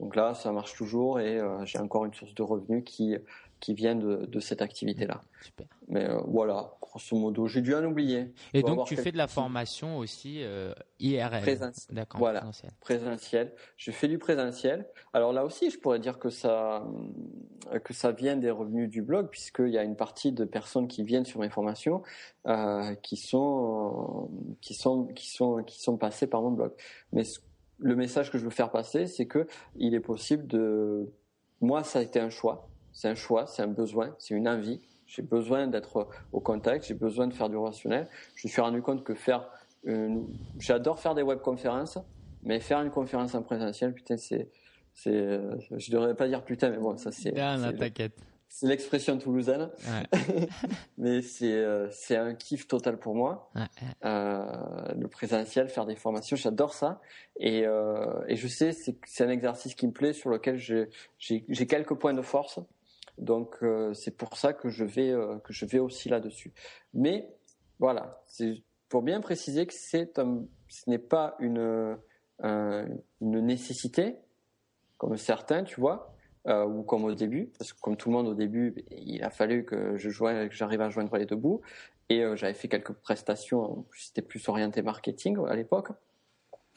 Donc là, ça marche toujours et j'ai encore une source de revenus qui qui vient de, de cette activité-là. Super. Mais voilà, grosso modo, j'ai dû en oublier. Et donc tu fais de la formation aussi euh, IRL. Présentiel. D'accord. Voilà. Présentiel. Je fais du présentiel. Alors là aussi, je pourrais dire que ça que ça vient des revenus du blog, puisqu'il y a une partie de personnes qui viennent sur mes formations euh, qui sont qui sont qui sont qui sont passées par mon blog. Mais le message que je veux faire passer, c'est que il est possible de moi, ça a été un choix. C'est un choix, c'est un besoin, c'est une envie j'ai besoin d'être au contact, j'ai besoin de faire du relationnel. Je me suis rendu compte que faire une... j'adore faire des webconférences, mais faire une conférence en présentiel, putain, c'est, c'est, je devrais pas dire putain, mais bon, ça c'est. C'est l'expression toulousaine, mais c'est euh, c'est un kiff total pour moi. Euh, le présentiel, faire des formations, j'adore ça, et euh, et je sais c'est c'est un exercice qui me plaît sur lequel j'ai quelques points de force. Donc c'est pour ça que je vais que je vais aussi là-dessus. Mais voilà, c'est pour bien préciser que c'est ce n'est pas une une nécessité comme certains, tu vois, euh, ou comme au début, parce que comme tout le monde au début, il a fallu que je joigne, que j'arrive à joindre les deux bouts. Et j'avais fait quelques prestations, c'était plus orienté marketing à l'époque.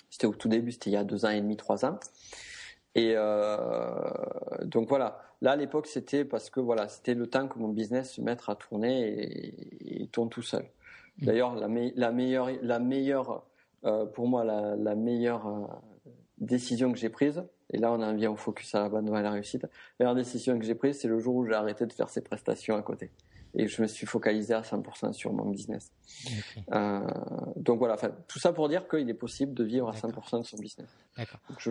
C'était au tout début, c'était il y a deux ans et demi, trois ans. Et donc voilà, Là, à l'époque, c'était parce que voilà, c'était le temps que mon business se mette à tourner et, tourne tout seul. Mmh. D'ailleurs, la, la, meilleure, la meilleure euh, pour moi, la, la meilleure euh, décision que j'ai prise, et là, on en vient au focus à la bonne à la réussite. La meilleure décision que j'ai prise, c'est le jour où j'ai arrêté de faire ces prestations à côté. Et je me suis focalisé à 100% sur mon business. Euh, donc voilà, tout ça pour dire qu'il est possible de vivre à 100% de son business. D'accord je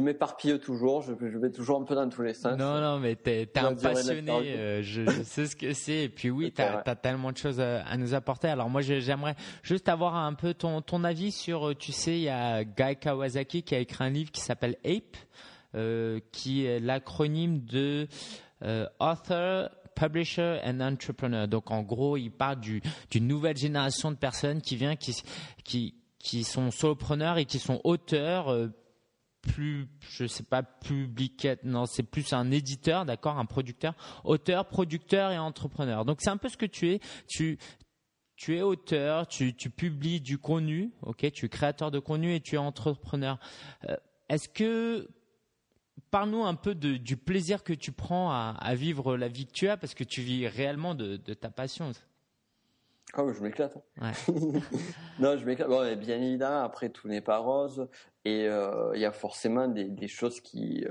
m'éparpille toujours, je, je, vais toujours un peu dans tous les sens. Non, non, mais t'es es un passionné, euh, je, je, sais ce que c'est. Et puis oui, t'as as tellement de choses à, nous apporter. Alors moi, j'aimerais juste avoir un peu ton, ton avis sur, euh, tu sais, il y a Guy Kawasaki qui a écrit un livre qui s'appelle Ape, euh, qui est l'acronyme de euh, Author, publisher and entrepreneur. Donc en gros, il parle d'une nouvelle génération de personnes qui vient, qui, qui, qui sont solopreneurs et qui sont auteurs, plus, je sais pas, public, non, c'est plus un éditeur, d'accord, un producteur, auteur, producteur et entrepreneur. Donc c'est un peu ce que tu es. Tu, tu es auteur, tu, tu publies du contenu, ok, tu es créateur de contenu et tu es entrepreneur. Euh, est-ce que parle-nous un peu du plaisir que tu prends à, vivre la vie que tu as, parce que tu vis réellement de, ta passion. Ah je m'éclate. Hein. non, je m'éclate. Bon, bien évidemment, après, tout n'est pas rose. Et euh, il y a forcément des, choses qui,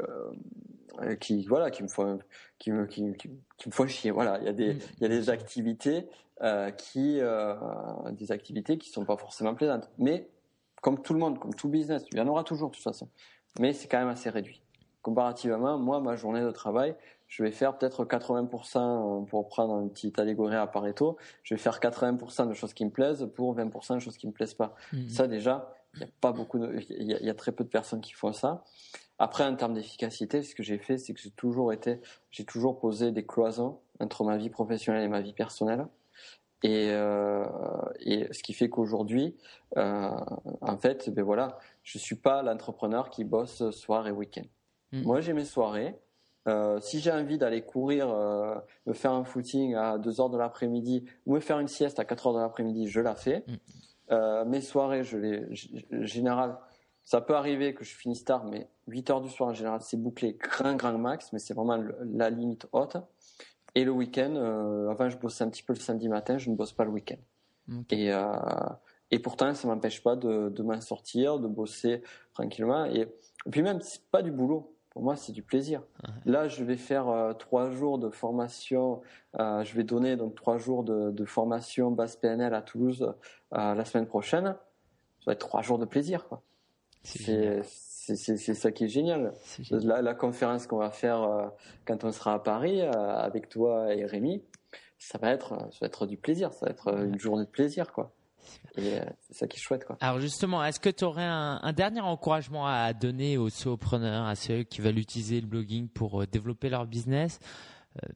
euh, qui, voilà, qui me font, qui me, qui, me font chier. Voilà, il y a des, mm. il y a des activités euh, qui, des activités qui sont pas forcément plaisantes. Mais comme tout le monde, comme tout business, il y en aura toujours de toute façon. Mais c'est quand même assez réduit. Comparativement, moi, ma journée de travail, je vais faire peut-être 80% pour prendre une petite allégorie à Pareto. Je vais faire 80% de choses qui me plaisent pour 20% de choses qui me plaisent pas. Mm. Ça déjà, il y a pas beaucoup de, il y, a très peu de personnes qui font ça. Après, en termes d'efficacité, ce que j'ai fait, c'est que j'ai toujours été, j'ai toujours posé des cloisons entre ma vie professionnelle et ma vie personnelle. Et, euh, et ce qui fait qu'aujourd'hui, euh, en fait, ben voilà, je suis pas l'entrepreneur qui bosse soir et week-end. Mm. Moi, j'ai mes soirées. Euh, si j'ai envie d'aller courir, euh, me faire un footing à 2 heures de l'après-midi ou me faire une sieste à 4 heures de l'après-midi, je la fais. Mm. Euh, mes soirées, je les, général, ça peut arriver que je finisse tard, mais 8 heures du soir en général, c'est bouclé grand, grand max, mais c'est vraiment la limite haute. Et le week-end, euh, avant je bossais un petit peu le samedi matin, je ne bosse pas le week-end. Et, euh, et pourtant, ça m'empêche pas de, de m'en sortir, de bosser tranquillement. Et, et puis même, c'est pas du boulot pour moi, c'est du plaisir. Là, je vais faire euh, trois jours de formation. Euh, je vais donner donc trois jours de, formation base PNL à Toulouse euh, la semaine prochaine. Ça va être trois jours de plaisir. C'est ça qui est génial. La, conférence qu'on va faire quand on sera à Paris avec toi et Rémi, ça va être, ça va être du plaisir. Ça va être une journée de plaisir, quoi. Euh, c'est ça qui est chouette. Alors justement, est-ce que tu aurais un, dernier encouragement à donner aux solopreneurs, à ceux qui veulent utiliser le blogging pour euh, développer leur business? Euh,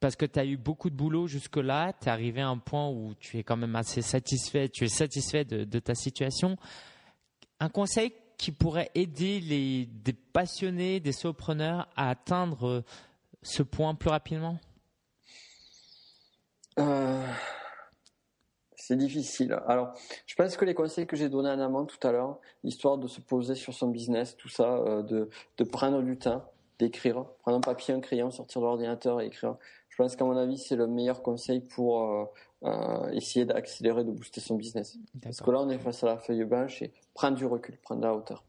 Parce que tu as eu beaucoup de boulot jusque-là, tu es arrivé à un point où tu es quand même assez satisfait, tu es satisfait de, ta situation. Un conseil qui pourrait aider les, des passionnés, des solopreneurs à atteindre ce point plus rapidement? C'est difficile. Alors, je pense que les conseils que j'ai donnés en amont tout à l'heure, histoire de se poser sur son business, tout ça, euh, de, de prendre du temps, d'écrire, prendre un papier, un crayon, sortir de l'ordinateur et écrire. Je pense qu'à mon avis, c'est le meilleur conseil pour euh, euh, essayer d'accélérer, de booster son business. Parce que là, on est face à la feuille blanche et prendre du recul, prendre de la hauteur.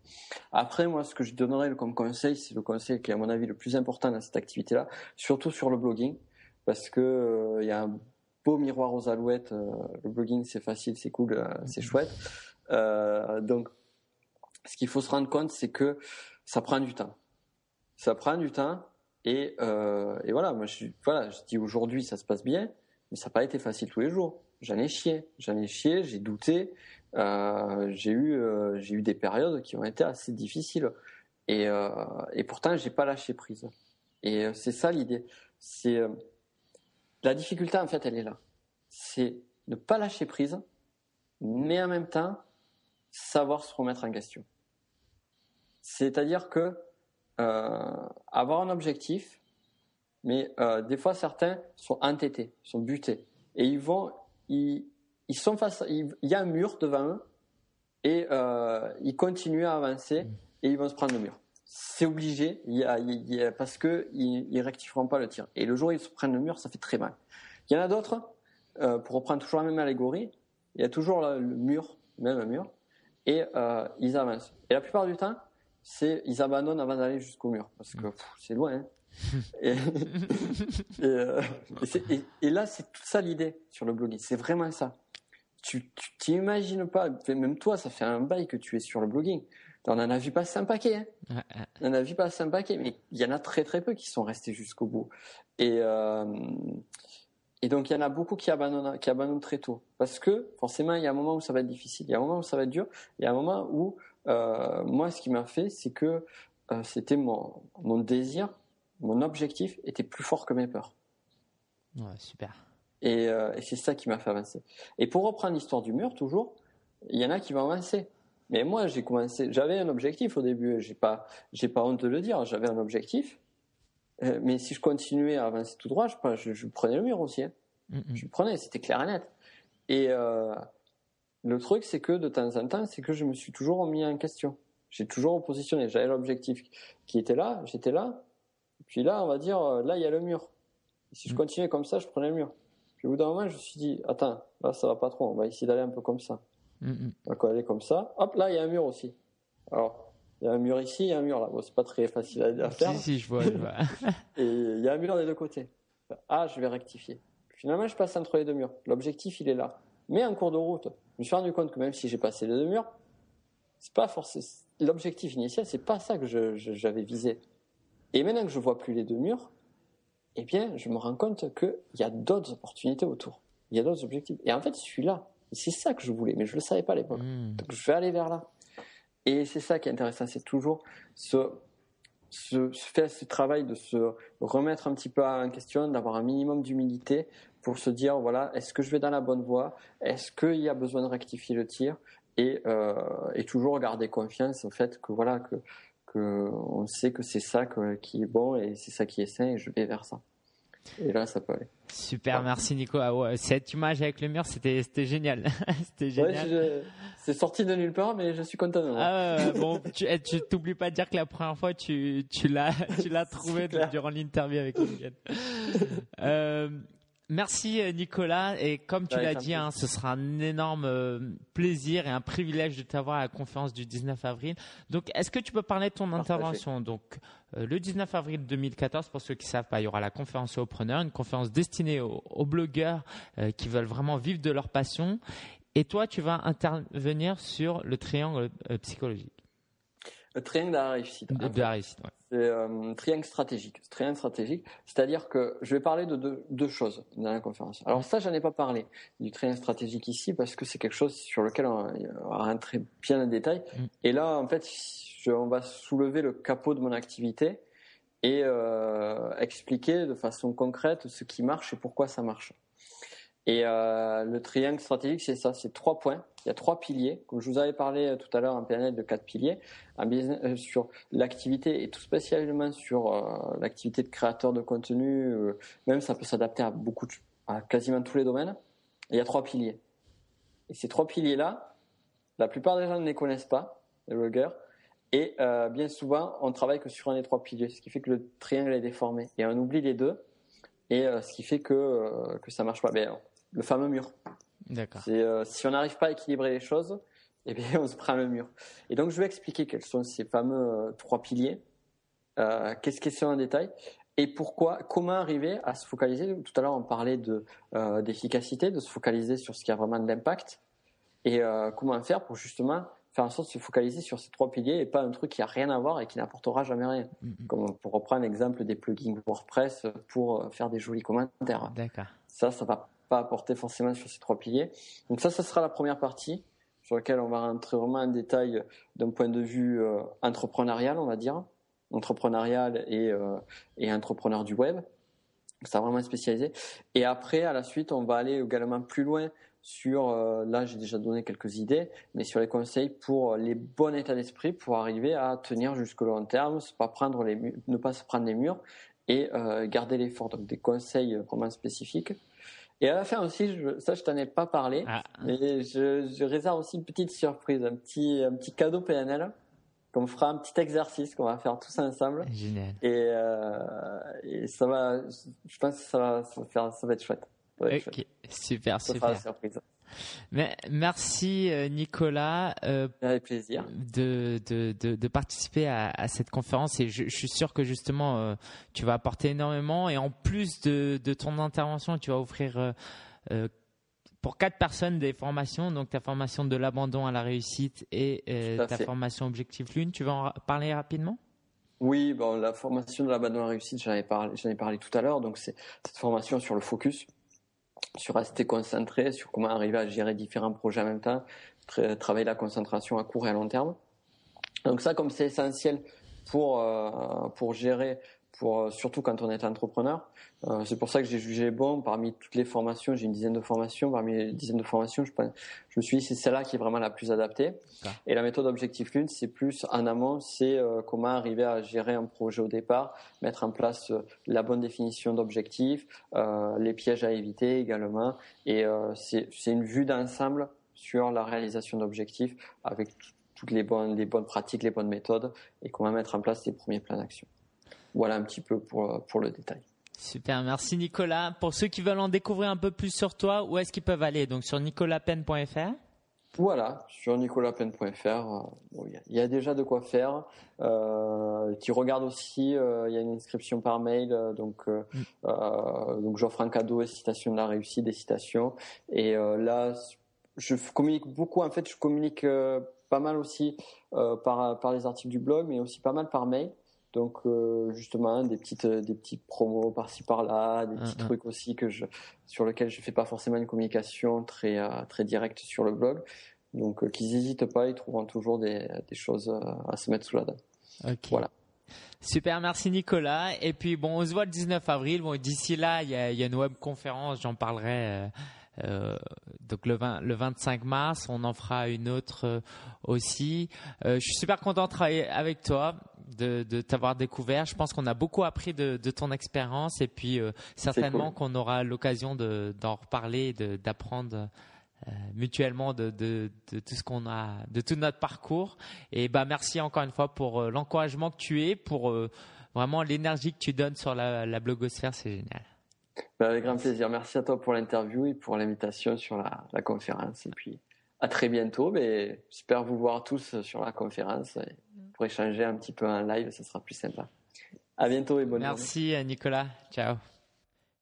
Après, moi, ce que je donnerais comme conseil, c'est le conseil qui est à mon avis le plus important dans cette activité-là, surtout sur le blogging, parce que il y a un beau miroir aux alouettes. Euh, le blogging, c'est facile, c'est cool, euh, c'est mhm. chouette. Euh, donc, ce qu'il faut se rendre compte, c'est que ça prend du temps. Ça prend du temps. Et, et voilà, moi, je, voilà, je dis aujourd'hui, ça se passe bien, mais ça n'a pas été facile tous les jours. J'en ai chié, j'en ai chié, j'ai douté. j'ai eu, j'ai eu des périodes qui ont été assez difficiles. Et, et pourtant, j'ai pas lâché prise. Et c'est ça l'idée. C'est la difficulté, en fait, elle est là. C'est ne pas lâcher prise, mais en même temps, savoir se remettre en question. C'est-à-dire que euh, avoir un objectif, mais euh, des fois certains sont entêtés, sont butés, et ils vont, ils, sont face, il y a un mur devant eux, et euh, ils continuent à avancer, et ils vont se prendre le mur c'est obligé, il y a, parce que ils, rectifieront pas le tir. Et le jour où ils se prennent le mur, ça fait très mal. Il y en a d'autres, euh, pour reprendre toujours la même allégorie, il y a toujours le, mur, même un mur, et euh, ils avancent. Et la plupart du temps, c'est ils abandonnent avant d'aller jusqu'au mur, parce que c'est loin. Hein. Euh, et, là, c'est tout ça l'idée sur le blogging. C'est vraiment ça. Tu t'imagines pas, même toi, ça fait un bail que tu es sur le blogging. On en a vu passer un paquet. Hein. On en a vu passer un paquet, mais il y en a très très peu qui sont restés jusqu'au bout. Et, euh, et donc il y en a beaucoup qui abandonnent, qui abandonnent très tôt. Parce que forcément, il y a un moment où ça va être difficile, il y a un moment où ça va être dur, il y a un moment où euh, moi, ce qui m'a fait, c'est que euh, c'était mon, mon désir, mon objectif était plus fort que mes peurs. Ouais, super. Et, et c'est ça qui m'a fait avancer. Et pour reprendre l'histoire du mur, toujours, il y en a qui vont avancer. Mais moi, j'ai commencé, j'avais un objectif au début, j'ai pas, j'ai pas honte de le dire, j'avais un objectif. Euh, mais si je continuais à avancer tout droit, je, je, prenais le mur aussi. Hein. Je prenais, c'était clair et net. Et euh, le truc, c'est que de temps en temps, c'est que je me suis toujours remis en question. J'ai toujours positionné. J'avais l'objectif qui était là, j'étais là. Puis là, on va dire, euh, là, il y a le mur. si je mm. continuais comme ça, je prenais le mur. Puis au bout d'un moment, je me suis dit, attends, là, ça va pas trop. On va essayer d'aller un peu comme ça. On va aller comme ça. Hop, là, il y a un mur aussi. Alors, il y a un mur ici, il y a un mur là. Bon, c'est pas très facile à, faire. Si, si, je vois. Et il y a un mur des deux côtés. Ah, je vais rectifier. Finalement, je passe entre les deux murs. L'objectif, il est là. Mais en cours de route, je me suis rendu compte que même si j'ai passé les deux murs, c'est pas forcément l'objectif initial, c'est pas ça que j'avais visé. Et maintenant que je vois plus les deux murs, eh bien, je me rends compte qu'il y a d'autres opportunités autour. Il y a d'autres objectifs. Et en fait, je suis là. C'est ça que je voulais, mais je ne le savais pas à l'époque. Hmm. Donc, je vais aller vers là. Et c'est ça qui est intéressant, c'est toujours ce, ce, faire ce travail de se remettre un petit peu en question, d'avoir un minimum d'humilité pour se dire voilà, est-ce que je vais dans la bonne voie? Est-ce qu'il y a besoin de rectifier le tir? Et, euh, et toujours garder confiance au fait que voilà que, que on sait que c'est ça qui est bon et c'est ça qui est sain et je vais vers ça. Et là, ça peut aller. Super, merci Nico. Ah cette image avec le mur, c'était génial. c'était génial. c'est sorti de nulle part, mais je suis content. Ah, bon, tu eh, t'oublies pas de dire que la première fois, tu, tu l'as trouvé durant l'interview avec Miguel. euh, Merci euh, Nicolas et comme tu l'as dit, hein, ce sera un énorme euh, plaisir et un privilège de t'avoir à la conférence du 19 avril. Donc, est-ce que tu peux parler de ton intervention? Donc, euh, le 19 avril 2014, pour ceux qui savent pas, il y aura la conférence aux preneurs, une conférence destinée aux, aux blogueurs qui veulent vraiment vivre de leur passion. Et toi, tu vas intervenir sur le triangle psychologique. Le triangle de la réussite. De, la réussite, C'est euh, triangle stratégique. Triangle stratégique, c'est-à-dire que je vais parler de deux, choses dans la conférence. Alors ça, j'en ai pas parlé du triangle stratégique ici parce que c'est quelque chose sur lequel on va rentrer bien en détail. Mm. Et là, en fait, on va soulever le capot de mon activité et euh, expliquer de façon concrète ce qui marche et pourquoi ça marche. Et euh, le triangle stratégique, c'est ça, c'est trois points. Il y a trois piliers. Comme je vous avais parlé euh, tout à l'heure, un PNL de quatre piliers. Un business, euh, sur l'activité et tout spécialement sur euh, l'activité de créateur de contenu. Euh, même ça peut s'adapter à beaucoup, à quasiment tous les domaines. il y a trois piliers. Et ces trois piliers-là, la plupart des gens ne les connaissent pas, les blogueurs. Et euh, bien souvent, on travaille que sur un des trois piliers, ce qui fait que le triangle est déformé. Et on oublie les deux. Et ce qui fait que que ça marche pas. bien le fameux mur. D'accord. Euh, si on n'arrive pas à équilibrer les choses, eh bien, on se prend le mur. Et donc, je vais expliquer quels sont ces fameux euh, trois piliers, euh, qu'est-ce qu'ils sont en détail, et pourquoi, comment arriver à se focaliser? Tout à l'heure, on parlait de d'efficacité, de se focaliser sur ce qui a vraiment de l'impact, et comment faire pour justement faire en sorte de se focaliser sur ces trois piliers et pas un truc qui a rien à voir et qui n'apportera jamais rien. Mm-hmm. Comme pour reprendre l'exemple des plugins WordPress pour faire des jolis commentaires. D'accord. Ça, ça va pas apporter forcément sur ces trois piliers. Donc ça, ça sera la première partie sur laquelle on va rentrer vraiment en détail d'un point de vue euh, entrepreneurial, on va dire, entrepreneurial et, euh, et entrepreneur du web. Ça vraiment spécialisé. Et après, à la suite, on va aller également plus loin sur, euh, là j'ai déjà donné quelques idées, mais sur les conseils pour les bons états d'esprit pour arriver à tenir jusqu'au long terme, pas prendre les, ne pas se prendre les murs et garder l'effort. Donc des conseils vraiment spécifiques. Et à la fin aussi, je, ça je t'en ai pas parlé, ah. mais je, je, réserve aussi une petite surprise, un petit, un petit cadeau PNL qu'on fera un petit exercice qu'on va faire tous ensemble. Génial. Et, euh, et ça va, je pense que ça va, ça va, faire, ça va être chouette. Super, ça super. Sera la surprise. Mais merci euh, Nicolas euh, Avec plaisir. De, de, de, de participer à, à, cette conférence et je, je, suis sûr que justement euh, tu vas apporter énormément et en plus de, de ton intervention tu vas offrir euh, pour quatre personnes des formations donc ta formation de l'abandon à la réussite et ta formation Objectif Lune tu vas en parler rapidement? Oui, bon, la formation de l'abandon à la réussite, j'en ai parlé, j'en ai parlé tout à l'heure. Donc, c'est cette formation sur le focus, sur rester concentré, sur comment arriver à gérer différents projets en même temps, travailler la concentration à court et à long terme. Donc ça, comme c'est essentiel pour euh, pour gérer pour euh, surtout quand on est entrepreneur. Euh, c'est pour ça que j'ai jugé bon parmi toutes les formations, j'ai une dizaine de formations, parmi les dizaines de formations, je, je me suis dit c'est celle-là qui est vraiment la plus adaptée. Et la méthode Objectif Lune, c'est plus en amont, c'est euh, comment arriver à gérer un projet au départ, mettre en place la bonne définition d'objectifs, les pièges à éviter également. Et c'est une vue d'ensemble sur la réalisation d'objectifs avec toutes les bonnes, les bonnes pratiques, les bonnes méthodes et comment mettre en place les premiers plans d'action. Voilà un petit peu pour, pour le détail. Super, merci Nicolas. Pour ceux qui veulent en découvrir un peu plus sur toi, où est-ce qu'ils peuvent aller? Donc sur nicolapen.fr voilà, sur nicolapen.fr, euh, il y, a déjà de quoi faire. Euh, tu regardes aussi, euh, il y a une inscription par mail, donc mm. donc j'offre un cadeau et citation de la réussite, des citations. Et là, je communique beaucoup. En fait, je communique pas mal aussi par par les articles du blog, mais aussi pas mal par mail. Donc euh, justement des petites euh, des petites promos par-ci par-là, des petits trucs aussi que je sur lesquels je fais pas forcément une communication très euh, très directe sur le blog. Donc qu'ils n'hésitent pas, ils trouveront toujours des, des choses à se mettre sous la dent. Voilà. Super, merci Nicolas. Et puis bon, on se voit le 19 avril. Bon, d'ici là, il y a, y a, une web conférence, j'en parlerai. Euh, donc le, 20, le 25 mars, on en fera une autre aussi. Euh, je suis super content de travailler avec toi de, de t'avoir découvert. Je pense qu'on a beaucoup appris de, de ton expérience et puis euh, certainement qu'on aura l'occasion d'en reparler, d'apprendre euh, mutuellement de, de, de, tout ce qu'on a, de tout notre parcours. Et bah merci encore une fois pour euh, l'encouragement que tu es, pour vraiment l'énergie que tu donnes sur la, la blogosphère, c'est génial. Bah, avec grand plaisir. Merci à toi pour l'interview et pour l'invitation sur la, la conférence. Et puis à très bientôt. Mais j'espère vous voir tous sur la conférence pour échanger un petit peu en live, ce sera plus sympa. À bientôt et bonne Merci euh, Nicolas. Ciao.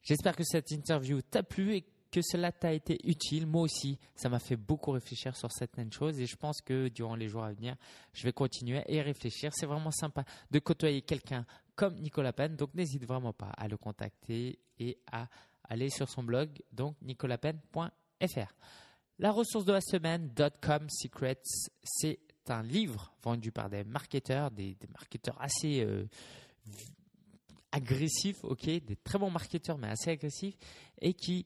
J'espère que cette interview t'a plu et que cela t'a été utile. Moi aussi, ça m'a fait beaucoup réfléchir sur certaines choses et je pense que durant les jours à venir, je vais continuer et réfléchir. C'est vraiment sympa de côtoyer quelqu'un comme Nicolas Penn, donc n'hésite vraiment pas à le contacter et à aller sur son blog, donc nicolapen.fr. La ressource de la semaine, .com Secrets, c'est un livre vendu par des marketeurs, des, marketeurs assez euh, agressifs, ok, des très bons marketeurs mais assez agressifs, et qui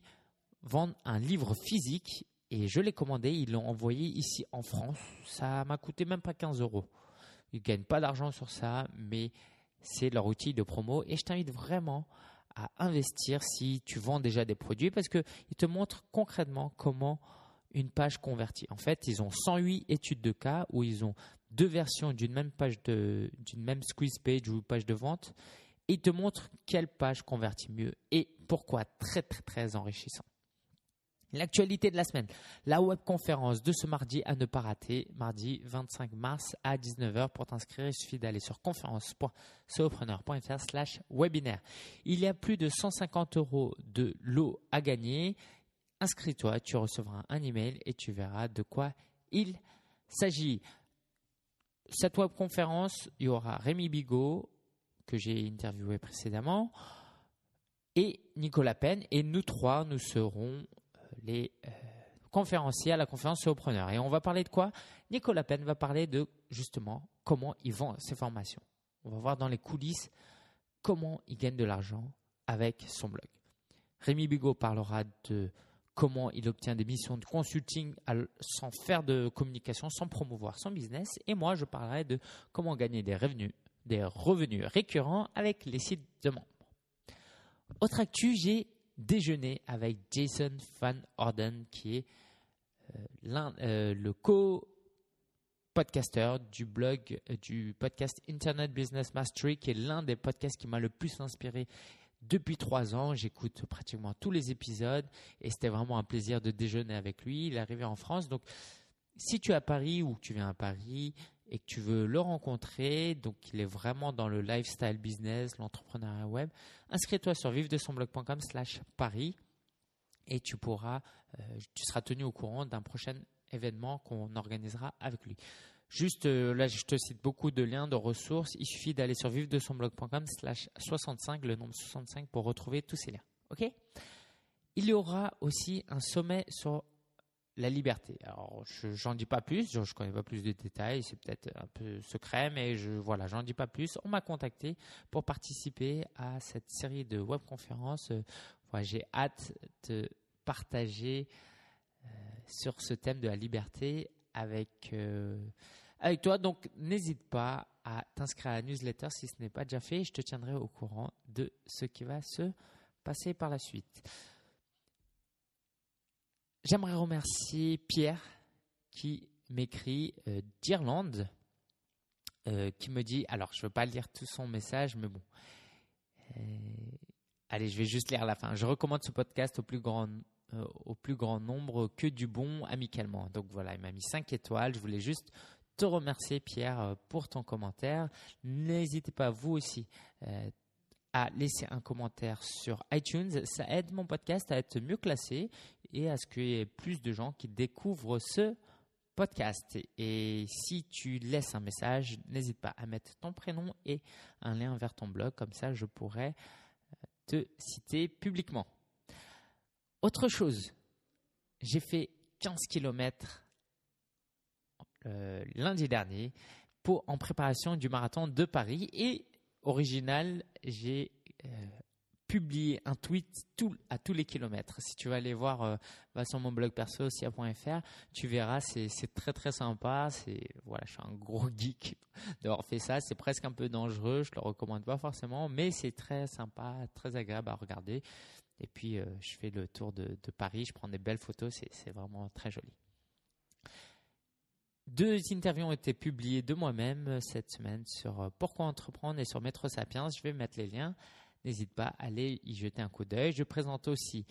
vendent un livre physique. Et je l'ai commandé, ils l'ont envoyé ici en France. Ça m'a coûté même pas 15 euros. Ils gagnent pas d'argent sur ça, mais c'est leur outil de promo. Et je t'invite vraiment à investir si tu vends déjà des produits parce qu'ils te montrent concrètement comment une page convertie. En fait, ils ont 108 études de cas où ils ont deux versions d'une même page de, d'une même squeeze page ou page de vente et ils te montrent quelle page convertit mieux et pourquoi. Très, très, très enrichissant. L'actualité de la semaine, la webconférence de ce mardi à ne pas rater, mardi 25 mars à 19h. Pour t'inscrire, il suffit d'aller sur conférence.solopreneur.fr slash webinaire. Il y a plus de 150 euros de lot à gagner. Inscris-toi, tu recevras un email et tu verras de quoi il s'agit. Cette webconférence, il y aura Rémi Bigot, que j'ai interviewé précédemment, et Nicolas Penn, et nous trois, nous serons euh, les euh, conférenciers à la conférence Solopreneur. Et on va parler de quoi? Nicolas Penn va parler de justement comment il vend ses formations. On va voir dans les coulisses comment il gagne de l'argent avec son blog. Rémi Bigot parlera de comment il obtient des missions de consulting sans faire de communication, sans promouvoir son business. Et moi, je parlerai de comment gagner des revenus, des revenus récurrents avec les sites de membres. Autre actu, j'ai déjeuné avec Jason Van Orden, qui est euh, euh, le co podcaster du blog euh, du podcast Internet Business Mastery, qui est l'un des podcasts qui m'a le plus inspiré depuis trois ans. J'écoute pratiquement tous les épisodes et c'était vraiment un plaisir de déjeuner avec lui. Il est arrivé en France. Donc, si tu es à Paris ou tu viens à Paris et que tu veux le rencontrer, donc il est vraiment dans le lifestyle business, l'entrepreneuriat web, inscris-toi sur vive-de-son-blog.com slash Paris et tu pourras, euh, tu seras tenu au courant d'un prochain événement qu'on organisera avec lui. Juste euh, là, je te cite beaucoup de liens, de ressources. Il suffit d'aller sur vivre-de-son-blog.com slash 65, le nombre 65, pour retrouver tous ces liens. OK? Il y aura aussi un sommet sur la liberté. Alors, je n'en dis pas plus, je ne connais pas plus de détails, c'est peut-être un peu secret, mais je voilà, j'en dis pas plus. On m'a contacté pour participer à cette série de webconférences. Voilà, J'ai hâte de partager euh, sur ce thème de la liberté avec euh, avec toi. Donc, n'hésite pas à t'inscrire à la newsletter si ce n'est pas déjà fait. Je te tiendrai au courant de ce qui va se passer par la suite. J'aimerais remercier Pierre qui m'écrit d'Irlande qui me dit, alors je ne veux pas lire tout son message, mais bon. allez, je vais juste lire la fin. Je recommande ce podcast au plus grand au plus grand nombre que du bon amicalement. Donc voilà, il m'a mis 5 étoiles. Je voulais juste te remercier Pierre pour ton commentaire. N'hésitez pas vous aussi à laisser un commentaire sur iTunes. Ça aide mon podcast à être mieux classé et à ce qu'il y ait plus de gens qui découvrent ce podcast. Et si tu laisses un message, n'hésite pas à mettre ton prénom et un lien vers ton blog. Comme ça, je pourrais euh, te citer publiquement. Autre chose, j'ai fait 15 km euh, lundi dernier pour, en préparation du marathon de Paris et original, j'ai euh, publié un tweet à tous les kilomètres. Si tu vas aller voir, euh, va sur mon blog perso, sia.fr, tu verras, c'est très très sympa. Voilà, je suis un gros geek d'avoir fait ça. C'est presque un peu dangereux, je le recommande pas forcément, mais c'est très sympa, très agréable à regarder. Et puis euh, je fais le tour de, Paris, je prends des belles photos, c'est vraiment très joli. Deux interviews ont été publiées de moi-même euh, cette semaine sur euh, Pourquoi entreprendre et sur Maître Sapiens. Je vais mettre les liens. N'hésite pas à aller y jeter un coup d'œil. Je présente aussi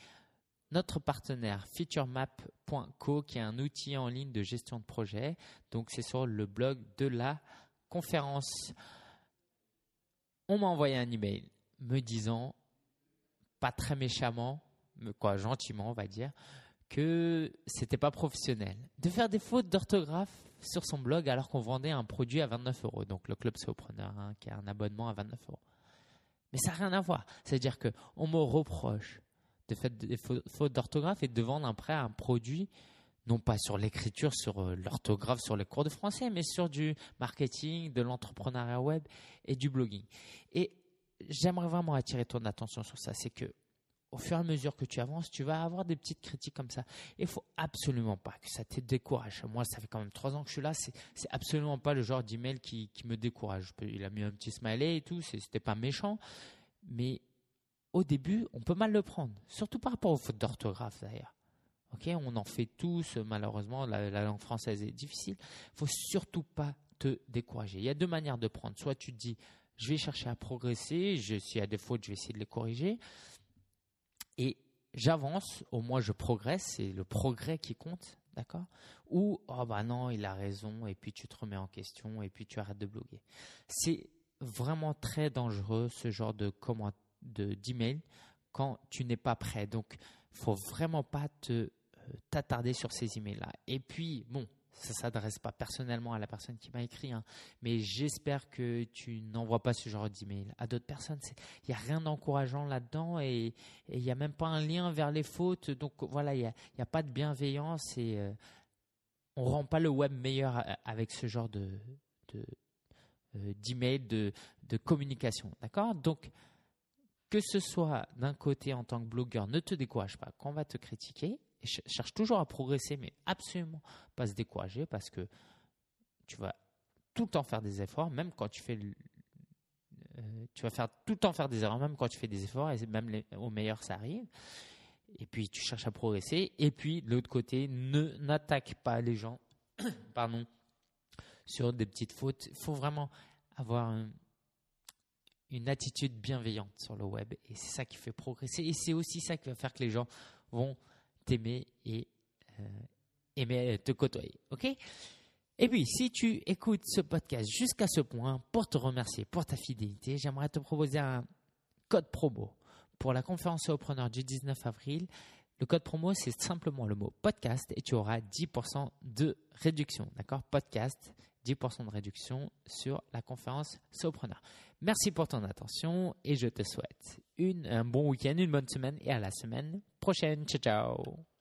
notre partenaire featuremap.co qui est un outil en ligne de gestion de projet. Donc c'est sur le blog de la conférence. On m'a envoyé un email me disant, pas très méchamment, mais quoi, gentiment on va dire, que c'était pas professionnel. De faire des fautes d'orthographe sur son blog alors qu'on vendait un produit à 29 euros. Donc le club Sopreneur, hein, qui a un abonnement à 29 euros. Mais ça n'a rien à voir. C'est-à-dire qu'on me reproche de faire des fautes d'orthographe et de vendre après un produit, non pas sur l'écriture, sur euh, l'orthographe, sur les cours de français, mais sur du marketing, de l'entrepreneuriat web et du blogging. Et j'aimerais vraiment attirer ton attention sur ça. C'est que au fur et à mesure que tu avances, tu vas avoir des petites critiques comme ça. Il faut absolument pas que ça te décourage. Moi, ça fait quand même trois ans que je suis là. C'est, c'est absolument pas le genre d'email qui, me décourage. Il a mis un petit smiley et tout. C'était pas méchant. Mais au début, on peut mal le prendre. Surtout par rapport aux fautes d'orthographe d'ailleurs. Ok, on en fait tous. Malheureusement, la, la langue française est difficile. Il faut surtout pas te décourager. Il y a deux manières de prendre. Soit tu te dis, je vais chercher à progresser. Je, s'il y a des fautes, je vais essayer de les corriger et j'avance, au moins je progresse, c'est le progrès qui compte, d'accord? Ou, oh bah non, il a raison, et puis tu te remets en question, et puis tu arrêtes de bloguer. C'est vraiment très dangereux ce genre de comment de d'email quand tu n'es pas prêt. Donc, faut vraiment pas euh, t'attarder sur ces emails là. Et puis, bon, ça s'adresse pas personnellement à la personne qui m'a écrit, hein, mais j'espère que tu n'envoies pas ce genre d'email à d'autres personnes. Il n'y a rien d'encourageant là-dedans et il n'y a même pas un lien vers les fautes. Donc voilà, il n'y a, pas de bienveillance et euh, on rend pas le web meilleur avec ce genre de, euh, d'email, de, de communication. D'accord? Donc, que ce soit d'un côté en tant que blogueur, ne te décourage pas qu'on va te critiquer cherche toujours à progresser, mais absolument pas se décourager parce que tu vas tout le temps faire des efforts, même quand tu fais. Euh, tu vas faire tout le temps faire des erreurs, même quand tu fais des efforts, et même au meilleur, ça arrive. Et puis, tu cherches à progresser. Et puis, de l'autre côté, ne n'attaque pas les gens pardon, sur des petites fautes. Il faut vraiment avoir une attitude bienveillante sur le web. Et c'est ça qui fait progresser. Et c'est aussi ça qui va faire que les gens vont t'aimer et euh, aimer te côtoyer. OK? Et puis, si tu écoutes ce podcast jusqu'à ce point, pour te remercier pour ta fidélité, j'aimerais te proposer un code promo pour la conférence Preneur du 19 avril. Le code promo, c'est simplement le mot podcast et tu auras 10% de réduction. D'accord? Podcast, 10% de réduction sur la conférence Sopreneur. Merci pour ton attention et je te souhaite un bon week-end, une bonne semaine et à la semaine prochaine. Ciao, ciao